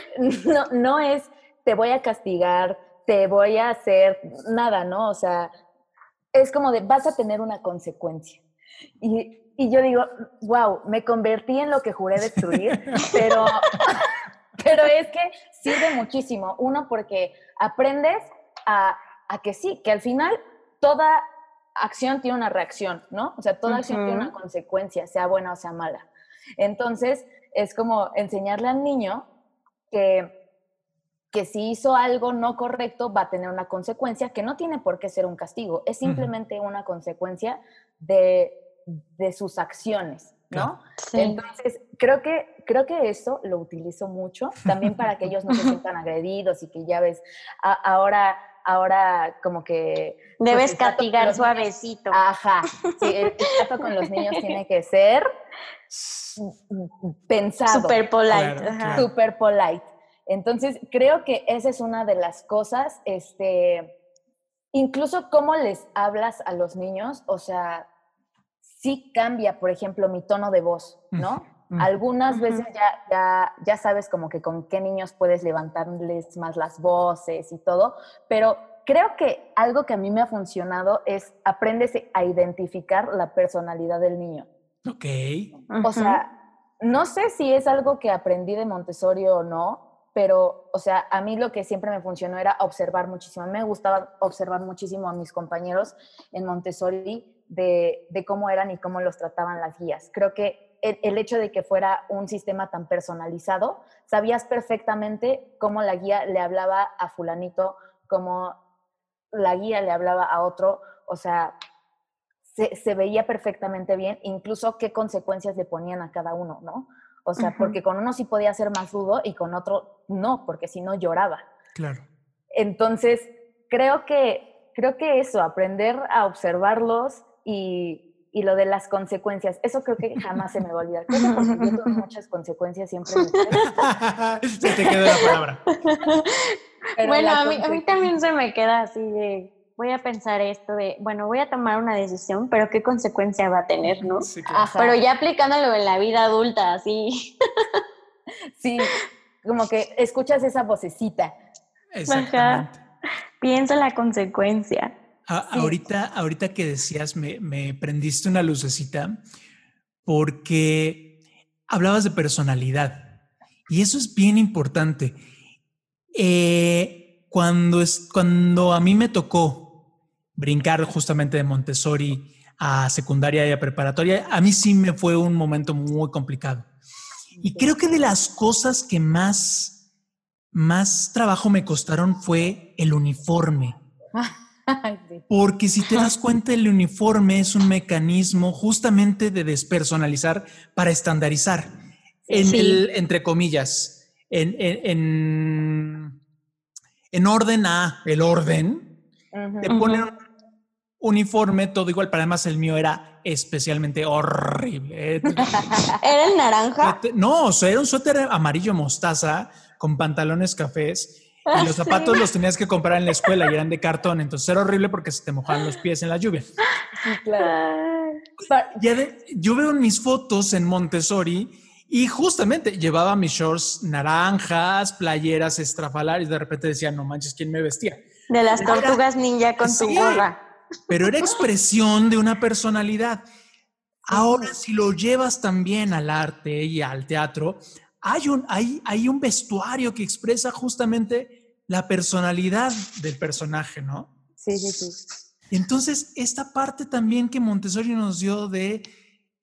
no, no es te voy a castigar, te voy a hacer nada, ¿no? O sea, es como de, vas a tener una consecuencia. Y, yo digo, wow, me convertí en lo que juré destruir, pero, pero es que sirve muchísimo. Uno, porque aprendes a, que sí, que al final toda acción tiene una reacción, ¿no? O sea, toda acción tiene una consecuencia, sea buena o sea mala. Entonces, es como enseñarle al niño que que si hizo algo no correcto va a tener una consecuencia que no tiene por qué ser un castigo, es simplemente una consecuencia de, sus acciones, ¿no? Entonces, creo que, creo que eso lo utilizo mucho, también para que ellos no se sientan agredidos y que ya ves, ahora, ahora como que... Pues, Debes castigar suavecito. Ajá, sí, el, trato con los niños tiene que ser pensado. Super polite. Super polite. Entonces, creo que esa es una de las cosas, este, incluso cómo les hablas a los niños, o sea, sí cambia, por ejemplo, mi tono de voz, ¿no? Algunas veces ya, ya, ya sabes como que con qué niños puedes levantarles más las voces y todo, pero creo que algo que a mí me ha funcionado es aprendes a identificar la personalidad del niño. Ok. O sea, no sé si es algo que aprendí de Montessori o no, pero, o sea, a mí lo que siempre me funcionó era observar muchísimo. Me gustaba observar muchísimo a mis compañeros en Montessori de, cómo eran y cómo los trataban las guías. Creo que el, hecho de que fuera un sistema tan personalizado, sabías perfectamente cómo la guía le hablaba a fulanito, cómo la guía le hablaba a otro, o sea, se, se veía perfectamente bien, incluso qué consecuencias le ponían a cada uno, ¿no? O sea, porque con uno sí podía ser más rudo y con otro no, porque si no lloraba. Claro. Entonces, creo que, creo que eso, aprender a observarlos y, y lo de las consecuencias, eso creo que jamás se me va a olvidar. Creo que porque yo tuve muchas consecuencias siempre. se te quedó la palabra. bueno, a mí, a mí también se me queda así de voy a pensar esto de, bueno, voy a tomar una decisión, pero qué consecuencia va a tener, ¿no? Sí, Pero ya aplicándolo en la vida adulta, así. sí, como que escuchas esa vocecita. Exactamente. Piensa en la consecuencia. A- ahorita, ahorita que decías, me, me prendiste una lucecita porque hablabas de personalidad y eso es bien importante. Eh, cuando, es, cuando a mí me tocó brincar justamente de Montessori a secundaria y a preparatoria, a mí sí me fue un momento muy complicado. Y creo que de las cosas que más, más trabajo me costaron fue el uniforme. Porque si te das cuenta, el uniforme es un mecanismo justamente de despersonalizar para estandarizar. En Sí. el, entre comillas, en, en, en, en orden a el orden, Ujú. te ponen un uniforme todo igual, pero además el mío era especialmente horrible. Eh, ¿Era el naranja? No, o sea, era un suéter amarillo mostaza con pantalones cafés y los zapatos sí. los tenías que comprar en la escuela y eran de cartón, entonces era horrible porque se te mojaban los pies en la lluvia. Sí, claro. Ya de- yo veo mis fotos en Montessori y justamente llevaba mis shorts naranjas, playeras estrafalarias de repente decía, no manches, ¿quién me vestía? De las tortugas ninja con tu Sí. gorra. Pero era expresión de una personalidad. Ahora, si lo llevas también al arte y al teatro, hay un, hay, hay un vestuario que expresa justamente la personalidad del personaje, ¿no? Sí, sí, sí. Entonces, esta parte también que Montessori nos dio de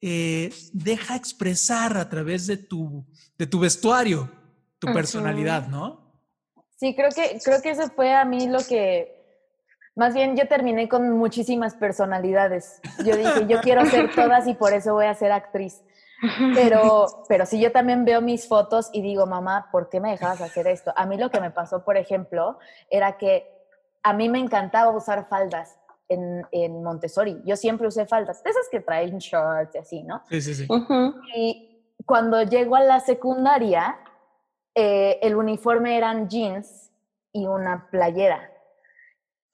eh, deja expresar a través de tu, de tu vestuario tu personalidad, ¿no? Sí, creo que, creo que eso fue a mí lo que. Más bien, yo terminé con muchísimas personalidades. Yo dije, yo quiero ser todas y por eso voy a ser actriz. Pero, pero sí, yo también veo mis fotos y digo, mamá, ¿por qué me dejabas hacer esto? A mí lo que me pasó, por ejemplo, era que a mí me encantaba usar faldas en, en Montessori. Yo siempre usé faldas, de esas que traen shorts y así, ¿no? Sí, sí, sí. Ujú. Y cuando llego a la secundaria, eh, el uniforme eran jeans y una playera.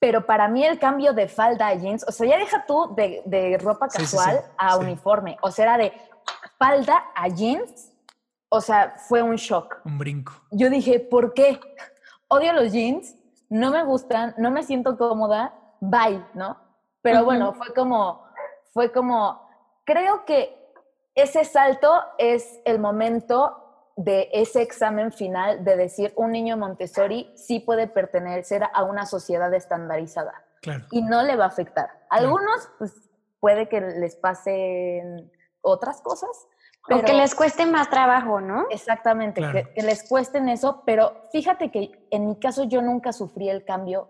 Pero para mí el cambio de falda a jeans, o sea, ya deja tú de, de ropa Sí, sí, casual sí, a sí. uniforme. O sea, era de falda a jeans. O sea, fue un shock. Un brinco. Yo dije, ¿por qué? Odio los jeans, no me gustan, no me siento cómoda, bye, ¿no? Pero Ujú. bueno, fue como, fue como, creo que ese salto es el momento de ese examen final de decir un niño Montessori sí puede pertenecer a una sociedad estandarizada Claro. y no le va a afectar. Algunos, pues, puede que les pasen otras cosas. O que pero- les cueste más trabajo, ¿no? Exactamente, Claro. que, que les cuesten eso, pero fíjate que en mi caso yo nunca sufrí el cambio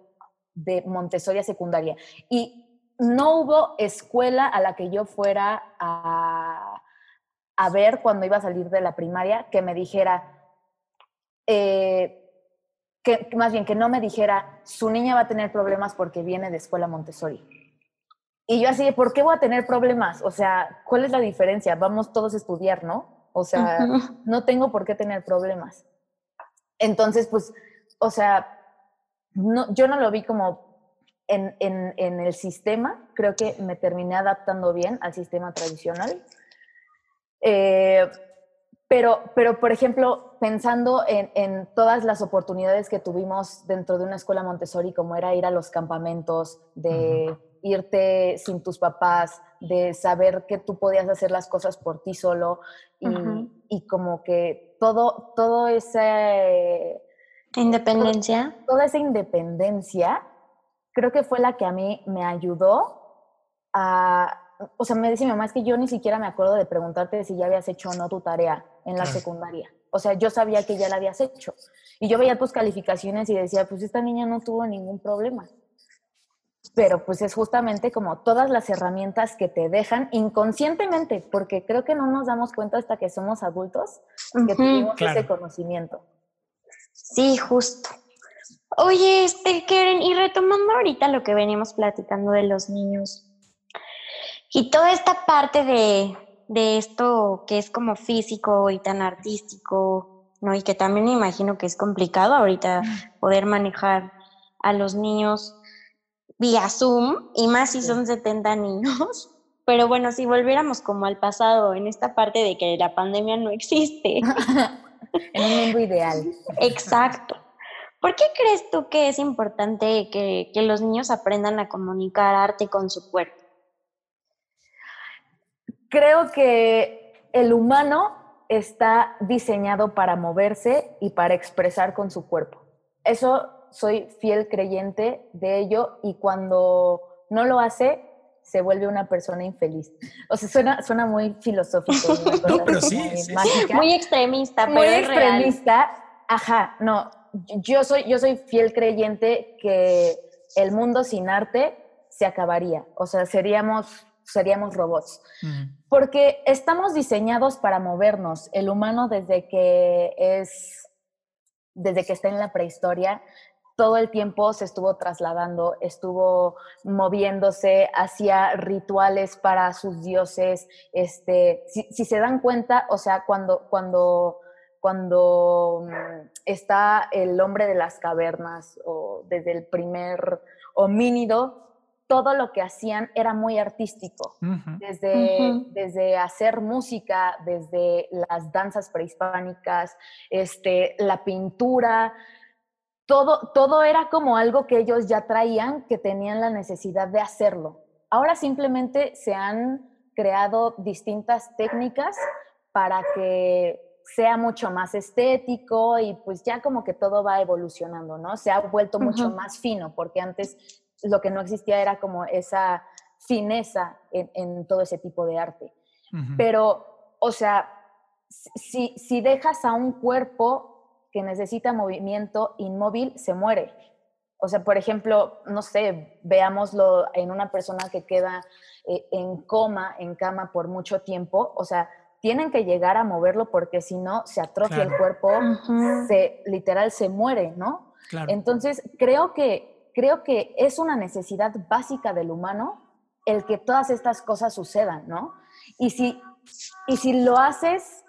de Montessori a secundaria y no hubo escuela a la que yo fuera a, a ver cuando iba a salir de la primaria que me dijera, eh, que, más bien que no me dijera, su niña va a tener problemas porque viene de escuela Montessori. Y yo así, ¿por qué voy a tener problemas? O sea, ¿cuál es la diferencia? Vamos todos a estudiar, ¿no? O sea, no tengo por qué tener problemas. Entonces, pues, o sea, no, yo no lo vi como en, en- en el sistema, creo que me terminé adaptando bien al sistema tradicional. Eh, pero, pero, por ejemplo, pensando en, en todas las oportunidades que tuvimos dentro de una escuela Montessori, como era ir a los campamentos, de irte sin tus papás, de saber que tú podías hacer las cosas por ti solo y, y como que todo, todo ese, Independencia. toda esa independencia, creo que fue la que a mí me ayudó a, o sea, me decía mi mamá, es que yo ni siquiera me acuerdo de preguntarte si ya habías hecho o no tu tarea en la Claro. secundaria. O sea, yo sabía que ya la habías hecho. Y yo veía tus calificaciones y decía, pues esta niña no tuvo ningún problema. Pero pues es justamente como todas las herramientas que te dejan inconscientemente, porque creo que no nos damos cuenta hasta que somos adultos que tuvimos Claro. ese conocimiento. Sí, justo. Oye, este, Keren, y retomando ahorita lo que veníamos platicando de los niños y toda esta parte de, de esto que es como físico y tan artístico, ¿no? Y que también me imagino que es complicado ahorita poder manejar a los niños vía Zoom, y más si son 70 niños. Pero bueno, si volviéramos como al pasado, en esta parte de que la pandemia no existe. En un mundo ideal. Exacto. ¿Por qué crees tú que es importante que, que los niños aprendan a comunicar arte con su cuerpo? Creo que el humano está diseñado para moverse y para expresar con su cuerpo. Eso soy fiel creyente de ello y cuando no lo hace, se vuelve una persona infeliz. O sea, suena, suena muy filosófico. no, pero sí, Muy extremista, pero Muy extremista. Ajá, no. Yo soy, yo soy fiel creyente que el mundo sin arte se acabaría. O sea, seríamos, seríamos robots. Porque estamos diseñados para movernos. El humano desde que es, desde que está en la prehistoria, todo el tiempo se estuvo trasladando, estuvo moviéndose, hacía rituales para sus dioses. Este, si, se dan cuenta, o sea, cuando, cuando, cuando mm, está el hombre de las cavernas o desde el primer homínido, todo lo que hacían era muy artístico, desde, desde hacer música, desde las danzas prehispánicas, este, la pintura, todo, todo era como algo que ellos ya traían, que tenían la necesidad de hacerlo. Ahora simplemente se han creado distintas técnicas para que sea mucho más estético y pues ya como que todo va evolucionando, ¿no? Se ha vuelto mucho más fino, porque antes lo que no existía era como esa fineza en, todo ese tipo de arte. Pero, o sea, si, si dejas a un cuerpo que necesita movimiento inmóvil, se muere. O sea, por ejemplo, no sé, veámoslo en una persona que queda eh, en coma, en cama por mucho tiempo, o sea, tienen que llegar a moverlo porque si no se atrofia el cuerpo, se, literal se muere, ¿no? Entonces, creo que creo que es una necesidad básica del humano el que todas estas cosas sucedan, ¿no? Y si, y si lo haces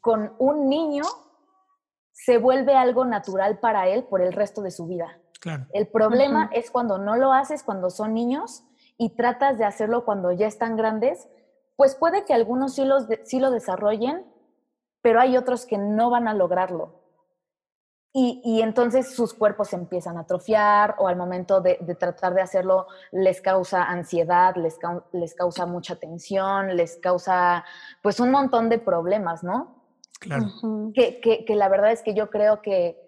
con un niño, se vuelve algo natural para él por el resto de su vida. El problema es cuando no lo haces cuando son niños y tratas de hacerlo cuando ya están grandes, pues puede que algunos sí, sí lo desarrollen, pero hay otros que no van a lograrlo. Y, entonces sus cuerpos empiezan a atrofiar o al momento de, tratar de hacerlo les causa ansiedad, les, les causa mucha tensión, les causa pues un montón de problemas, ¿no? Claro. que, que, la verdad es que yo creo que,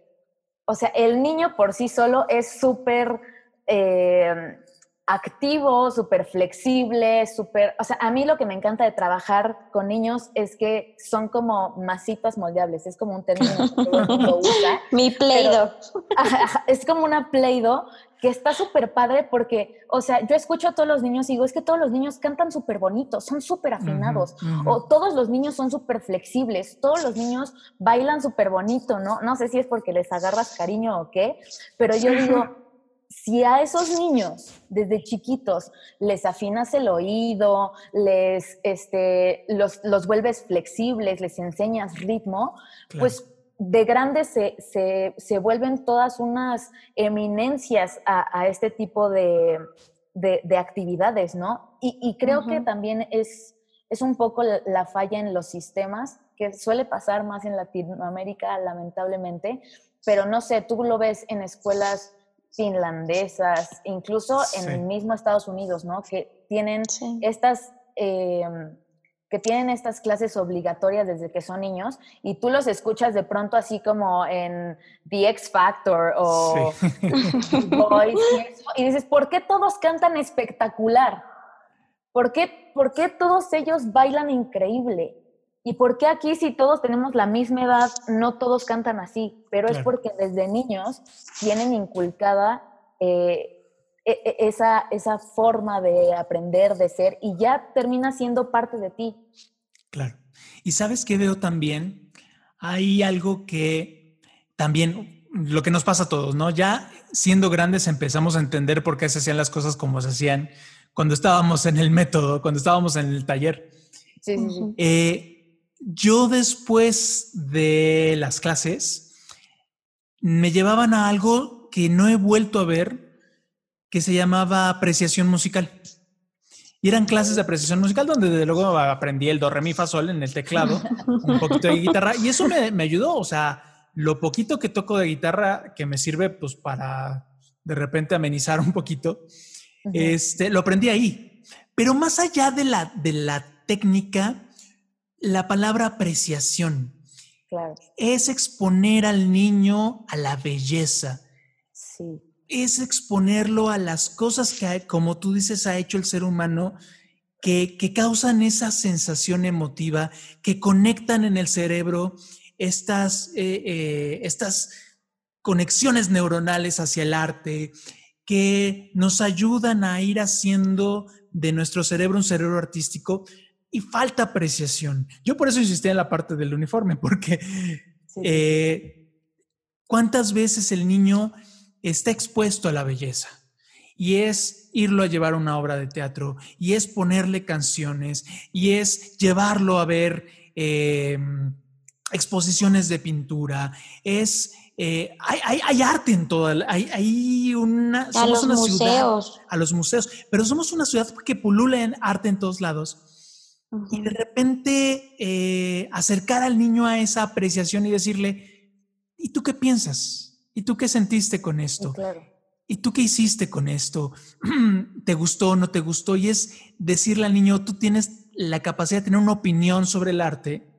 o sea, el niño por sí solo es súper... Eh, activo, súper flexible, súper... O sea, a mí lo que me encanta de trabajar con niños es que son como masitas moldeables, es como un término que todo el mundo usa. Mi Play-Doh. Es como una Play-Doh que está súper padre porque, o sea, yo escucho a todos los niños y digo, es que todos los niños cantan súper bonitos, son súper afinados, o todos los niños son súper flexibles, todos los niños bailan súper bonito, ¿no? No sé si es porque les agarras cariño o qué, pero yo digo si a esos niños desde chiquitos les afinas el oído, les, este, los, los vuelves flexibles, les enseñas ritmo, pues de grandes se, se, se, vuelven todas unas eminencias a, a este tipo de, de, actividades, ¿no? Y, y creo que también es, es un poco la falla en los sistemas, que suele pasar más en Latinoamérica, lamentablemente, pero no sé, tú lo ves en escuelas finlandesas, incluso en el mismo Estados Unidos, ¿no? Que tienen estas... Em, que tienen estas clases obligatorias desde que son niños y tú los escuchas de pronto así como en The X Factor o Boys y, dices, ¿por qué todos cantan espectacular? ¿Por qué, ¿Por qué todos ellos bailan increíble? ¿Y por qué aquí si todos tenemos la misma edad, no todos cantan así? Pero es porque desde niños tienen inculcada eh, e, e, esa, esa forma de aprender, de ser, y ya termina siendo parte de ti. Claro. Y sabes qué veo también, hay algo que también, lo que nos pasa a todos, ¿no? Ya siendo grandes empezamos a entender por qué se hacían las cosas como se hacían cuando estábamos en el método, cuando estábamos en el taller. Sí, sí, sí. Eh, yo después de las clases me llevaban a algo que no he vuelto a ver, que se llamaba apreciación musical. Y eran clases de apreciación musical donde desde luego aprendí el do, re, mi, fa, sol en el teclado, un poquito de guitarra, y eso me, ayudó, o sea, lo poquito que toco de guitarra que me sirve pues para de repente amenizar un poquito, este, lo aprendí ahí. Pero más allá de la, de la técnica, la palabra apreciación es exponer al niño a la belleza. Sí. Es exponerlo a las cosas que, como tú dices, ha hecho el ser humano que, causan esa sensación emotiva, que conectan en el cerebro estas, eh, eh, estas conexiones neuronales hacia el arte, que nos ayudan a ir haciendo de nuestro cerebro un cerebro artístico y falta apreciación. Yo por eso insistí en la parte del uniforme, porque eh, ¿cuántas veces el niño está expuesto a la belleza? Y es irlo a llevar a una obra de teatro, y es ponerle canciones, y es llevarlo a ver eh, exposiciones de pintura, es eh, hay, arte en toda, hay, hay una, somos una ciudad, a los museos, pero somos una ciudad que pulula en arte en todos lados y de repente eh, acercar al niño a esa apreciación y decirle, ¿y tú qué piensas? ¿Y tú qué sentiste con esto? ¿Y tú qué hiciste con esto? ¿Te gustó o no te gustó? Y es decirle al niño, tú tienes la capacidad de tener una opinión sobre el arte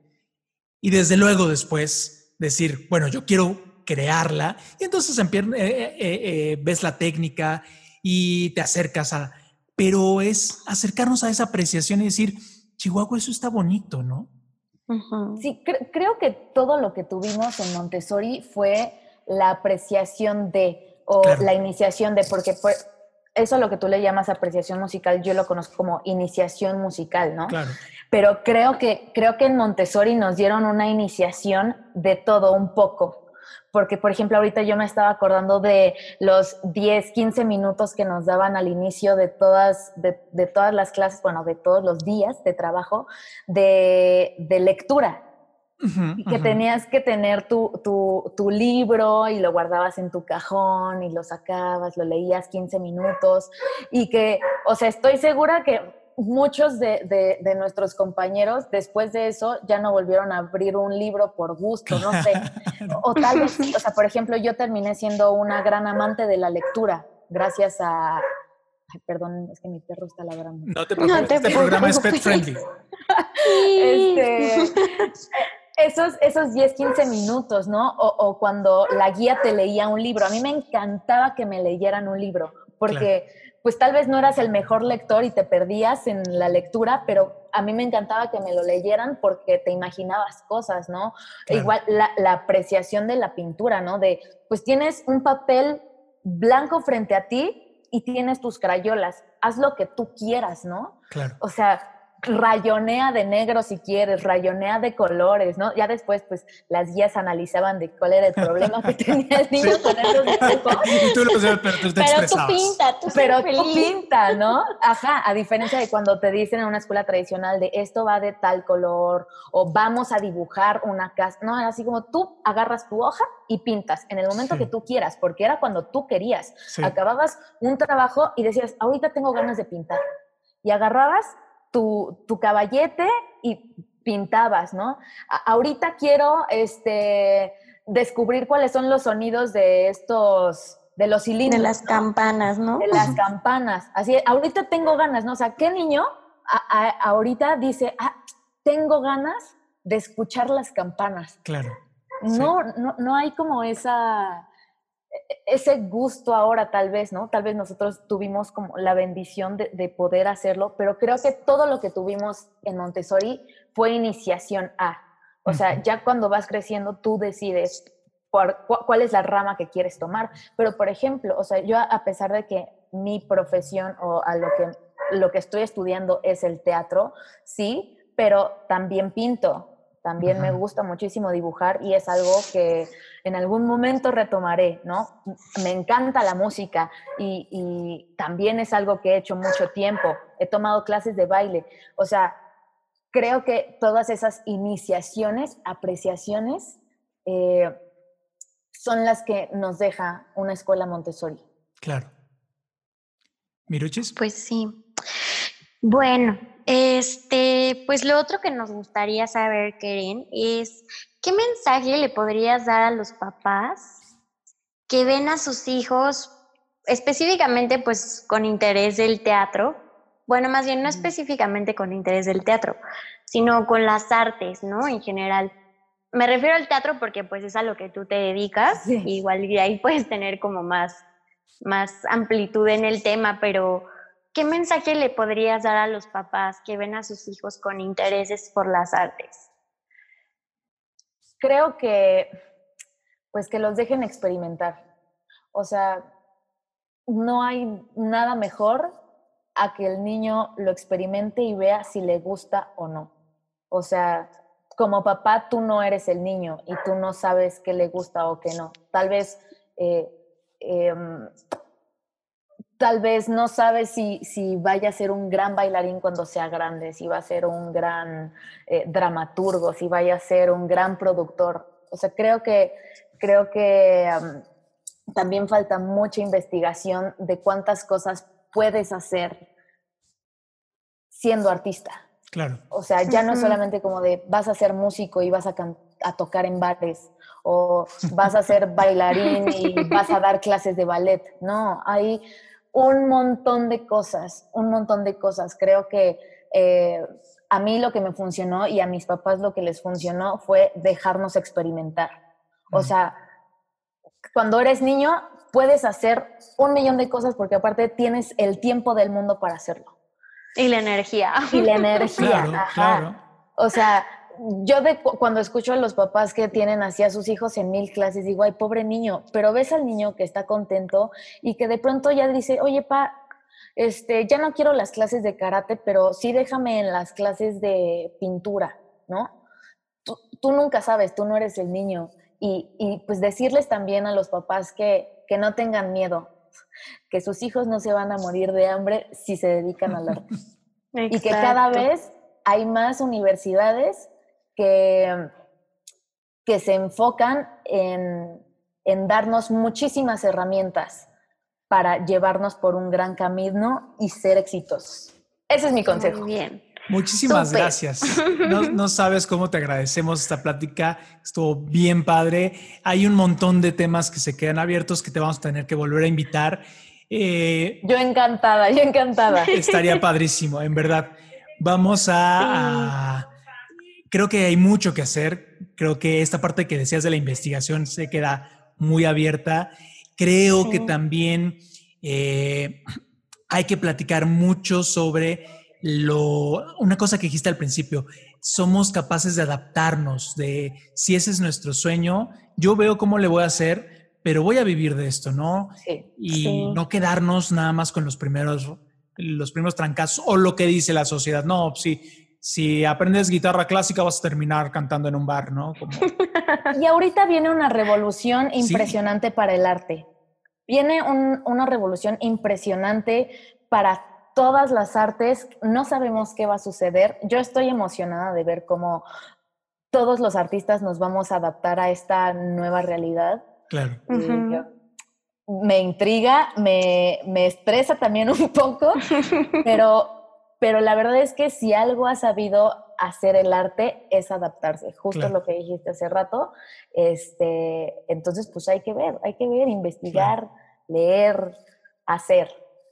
y desde luego después decir, bueno, yo quiero crearla. Y entonces eh, eh, ves la técnica y te acercas a... Pero es acercarnos a esa apreciación y decir, Chihuahua, eso está bonito, ¿no? Sí, creo que todo lo que tuvimos en Montessori fue la apreciación de, o la iniciación de, porque fue, eso lo que tú le llamas apreciación musical, yo lo conozco como iniciación musical, ¿no? Claro. Pero creo que, creo que en Montessori nos dieron una iniciación de todo un poco porque por ejemplo ahorita yo me estaba acordando de los 10, 15 minutos que nos daban al inicio de todas, de, todas las clases, bueno, de todos los días de trabajo, de, lectura. y que tenías que tener tu, tu, tu, libro y lo guardabas en tu cajón y lo sacabas, lo leías 15 minutos y que, o sea, estoy segura que muchos de, de, nuestros compañeros después de eso ya no volvieron a abrir un libro por gusto, no sé. o tal vez o sea, por ejemplo, yo terminé siendo una gran amante de la lectura gracias a... Ay, perdón, es que mi perro está ladrando. No te preocupes, este programa es pet friendly. este, esos, esos 10, 15 minutos, ¿no? O, o, cuando la guía te leía un libro. A mí me encantaba que me leyeran un libro, porque pues tal vez no eras el mejor lector y te perdías en la lectura, pero a mí me encantaba que me lo leyeran porque te imaginabas cosas, ¿no? Igual la, apreciación de la pintura, ¿no? De, pues tienes un papel blanco frente a ti y tienes tus crayolas, haz lo que tú quieras, ¿no? Claro. O sea, rayonea de negro si quieres, rayonea de colores, ¿no? Ya después, pues, las guías analizaban de cuál era el problema que tenía el niño con esos dibujos. Y tú lo pero tú te Pero tú pinta, tú Pero tú pinta, ¿no? Ajá, a diferencia de cuando te dicen en una escuela tradicional de esto va de tal color o vamos a dibujar una casa. No, era así como tú agarras tu hoja y pintas en el momento que tú quieras, porque era cuando tú querías. Acababas un trabajo y decías, ahorita tengo ganas de pintar. Y agarrabas tu, caballete y pintabas, ¿no? ahorita quiero este, descubrir cuáles son los sonidos de estos, de los cilindros. De las campanas, ¿no? De las campanas. Así, ahorita tengo ganas, ¿no? O sea, ¿qué niño ahorita dice, ah, tengo ganas de escuchar las campanas? Claro. No, no, no hay como esa ese gusto ahora tal vez, ¿no? Tal vez nosotros tuvimos como la bendición de, poder hacerlo, pero creo que todo lo que tuvimos en Montessori fue iniciación a. O sea, ya cuando vas creciendo tú decides cuál es la rama que quieres tomar. Pero, por ejemplo, o sea, yo a pesar de que mi profesión o a lo que, lo que estoy estudiando es el teatro, sí, pero también pinto, también me gusta muchísimo dibujar y es algo que en algún momento retomaré, ¿no? Me encanta la música y, también es algo que he hecho mucho tiempo. He tomado clases de baile. O sea, creo que todas esas iniciaciones, apreciaciones, eh, son las que nos deja una escuela Montessori. Claro. ¿Miruchis? Pues sí. Bueno, este, pues lo otro que nos gustaría saber, Keren, es ¿qué mensaje le podrías dar a los papás que ven a sus hijos específicamente pues con interés del teatro? Bueno, más bien no específicamente con interés del teatro, sino con las artes, ¿no? En general. Me refiero al teatro porque pues es a lo que tú te dedicas, igual y ahí puedes tener como más, más amplitud en el tema, pero ¿qué mensaje le podrías dar a los papás que ven a sus hijos con intereses por las artes? Creo que, pues que los dejen experimentar. O sea, no hay nada mejor a que el niño lo experimente y vea si le gusta o no. O sea, como papá tú no eres el niño y tú no sabes qué le gusta o qué no. Tal vez, eh, em, tal vez no sabes si, si vaya a ser un gran bailarín cuando sea grande, si va a ser un gran eh, dramaturgo, si vaya a ser un gran productor. O sea, creo que, creo que también falta mucha investigación de cuántas cosas puedes hacer siendo artista. Claro. O sea, ya no solamente como de vas a ser músico y vas a, a tocar en bares o vas a ser bailarín y vas a dar clases de ballet. No, hay un montón de cosas, un montón de cosas. Creo que eh, a mí lo que me funcionó y a mis papás lo que les funcionó fue dejarnos experimentar. O sea, cuando eres niño puedes hacer un millón de cosas porque aparte tienes el tiempo del mundo para hacerlo. Y la energía. Y la energía. Claro, O sea, yo de cuando escucho a los papás que tienen así a sus hijos en mil clases, digo, ay, pobre niño, pero ves al niño que está contento y que de pronto ya dice, oye, pa, este, ya no quiero las clases de karate, pero sí déjame en las clases de pintura, ¿no? Tú, tú nunca sabes, tú no eres el niño. Y, y, pues decirles también a los papás que, que no tengan miedo, que sus hijos no se van a morir de hambre si se dedican al arte. y que cada vez hay más universidades que, que se enfocan en, en darnos muchísimas herramientas para llevarnos por un gran camino y ser exitosos. Ese es mi consejo. Muy bien. Muchísimas gracias. No, no, sabes cómo te agradecemos esta plática. Estuvo bien padre. Hay un montón de temas que se quedan abiertos que te vamos a tener que volver a invitar. Eh, yo encantada, yo encantada. Estaría padrísimo, en verdad. Vamos a, Creo que hay mucho que hacer. Creo que esta parte que decías de la investigación se queda muy abierta. Creo que también eh, hay que platicar mucho sobre lo, una cosa que dijiste al principio, somos capaces de adaptarnos, de si ese es nuestro sueño, yo veo cómo le voy a hacer, pero voy a vivir de esto, ¿no? y no quedarnos nada más con los primeros, los primeros trancazos o lo que dice la sociedad. No, si, si aprendes guitarra clásica vas a terminar cantando en un bar, ¿no? y ahorita viene una revolución impresionante para el arte. Viene una revolución impresionante para todas las artes, no sabemos qué va a suceder. Yo estoy emocionada de ver cómo todos los artistas nos vamos a adaptar a esta nueva realidad. Claro. me intriga, me, me, estresa también un poco, pero, pero la verdad es que si algo ha sabido hacer el arte es adaptarse, justo lo que dijiste hace rato. Este, entonces, pues hay que ver, hay que ver, investigar, leer, hacer.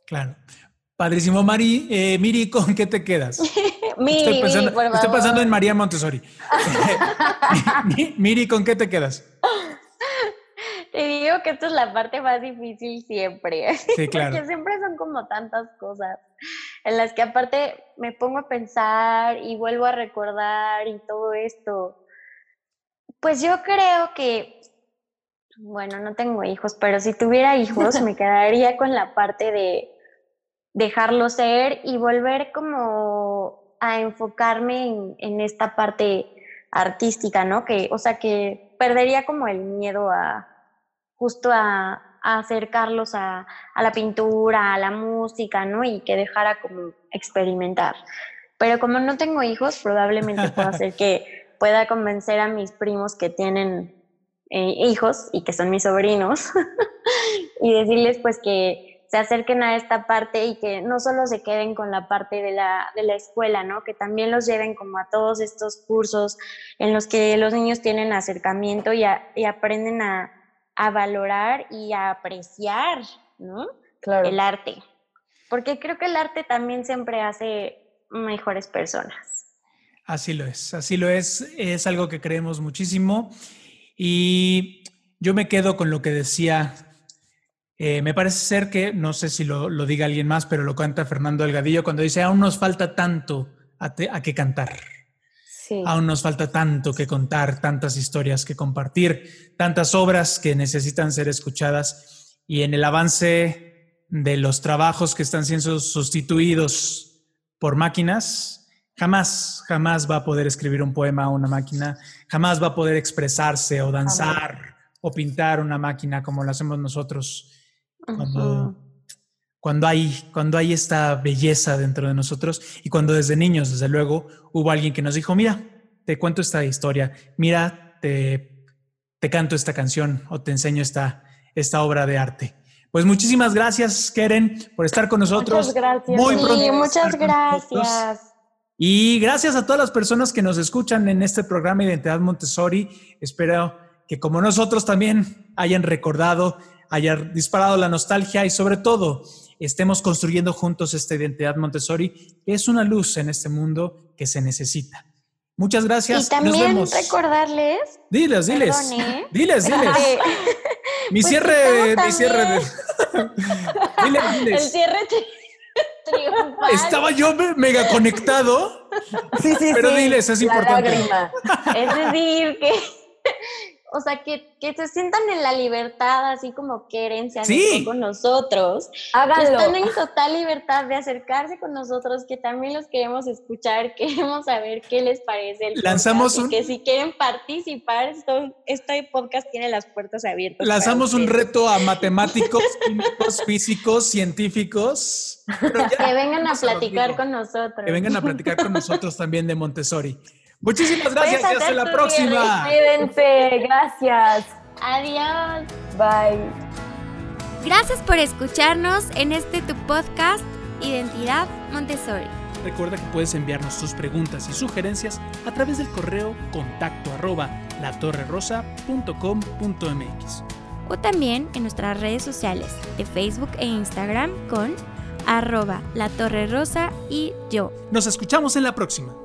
Claro. Padrísimo, Mari. Eh, Miri, ¿con qué te quedas? Miri, estoy pensando, en María Montessori. Miri, ¿con qué te quedas? Te digo que esta es la parte más difícil siempre. Sí, claro. Porque siempre son como tantas cosas en las que aparte me pongo a pensar y vuelvo a recordar y todo esto. Pues yo creo que, bueno, no tengo hijos, pero si tuviera hijos me quedaría con la parte de dejarlo ser y volver como a enfocarme en, esta parte artística, ¿no? Que, o sea, que perdería como el miedo a justo a, acercarlos a, a, la pintura, a la música, ¿no? Y que dejara como experimentar. Pero como no tengo hijos, probablemente pueda hacer que pueda convencer a mis primos que tienen eh, hijos y que son mis sobrinos y decirles pues que se acerquen a esta parte y que no solo se queden con la parte de la, de la escuela, ¿no? Que también los lleven como a todos estos cursos en los que los niños tienen acercamiento y aprenden a, a, valorar y a apreciar, ¿no? Claro. El arte. Porque creo que el arte también siempre hace mejores personas. Así lo es, así lo es, es algo que creemos muchísimo y yo me quedo con lo que decía eh, me parece ser que, no sé si lo, diga alguien más, pero lo canta Fernando Delgadillo cuando dice, aún nos falta tanto a, que cantar. Aún nos falta tanto que contar, tantas historias que compartir, tantas obras que necesitan ser escuchadas. Y en el avance de los trabajos que están siendo sustituidos por máquinas, jamás, jamás va a poder escribir un poema a una máquina, jamás va a poder expresarse o danzar o pintar una máquina como lo hacemos nosotros cuando, cuando, hay, cuando hay esta belleza dentro de nosotros y cuando desde niños, desde luego, hubo alguien que nos dijo, mira, te cuento esta historia, mira, te, te canto esta canción o te enseño esta, esta obra de arte. Pues muchísimas gracias, Keren, por estar con nosotros. Muchas gracias. Muy sí, muchas gracias. Y gracias a todas las personas que nos escuchan en este programa Identidad Montessori. Espero que como nosotros también hayan recordado haya disparado la nostalgia y sobre todo estemos construyendo juntos esta identidad Montessori, que es una luz en este mundo que se necesita. Muchas gracias. Y también recordarles. Diles, diles. ¿eh? Diles, diles. mi pues cierre, mi cierre de. diles, diles. El cierre triunfal. Estaba yo mega conectado. Sí, sí, pero diles, es importante. Es decir, que o sea, que, que, se sientan en la libertad, así como quieren, se acerquen con nosotros. Háganlo. Que están en total libertad de acercarse con nosotros, que también los queremos escuchar, queremos saber qué les parece el Lanzamos un... que si quieren participar, esto, este podcast tiene las puertas abiertas. Lanzamos un reto a matemáticos, químicos, físicos, científicos. que vengan a platicar con nosotros. Que vengan a platicar con nosotros también de Montessori. Muchísimas gracias y hasta la próxima. Cuídense, gracias. Adiós. Bye. Gracias por escucharnos en este tu podcast Identidad Montessori. Recuerda que puedes enviarnos tus preguntas y sugerencias a través del correo contacto arroba latorrerosa.com.mx o también en nuestras redes sociales de Facebook e Instagram con arroba la torre rosa y yo. Nos escuchamos en la próxima.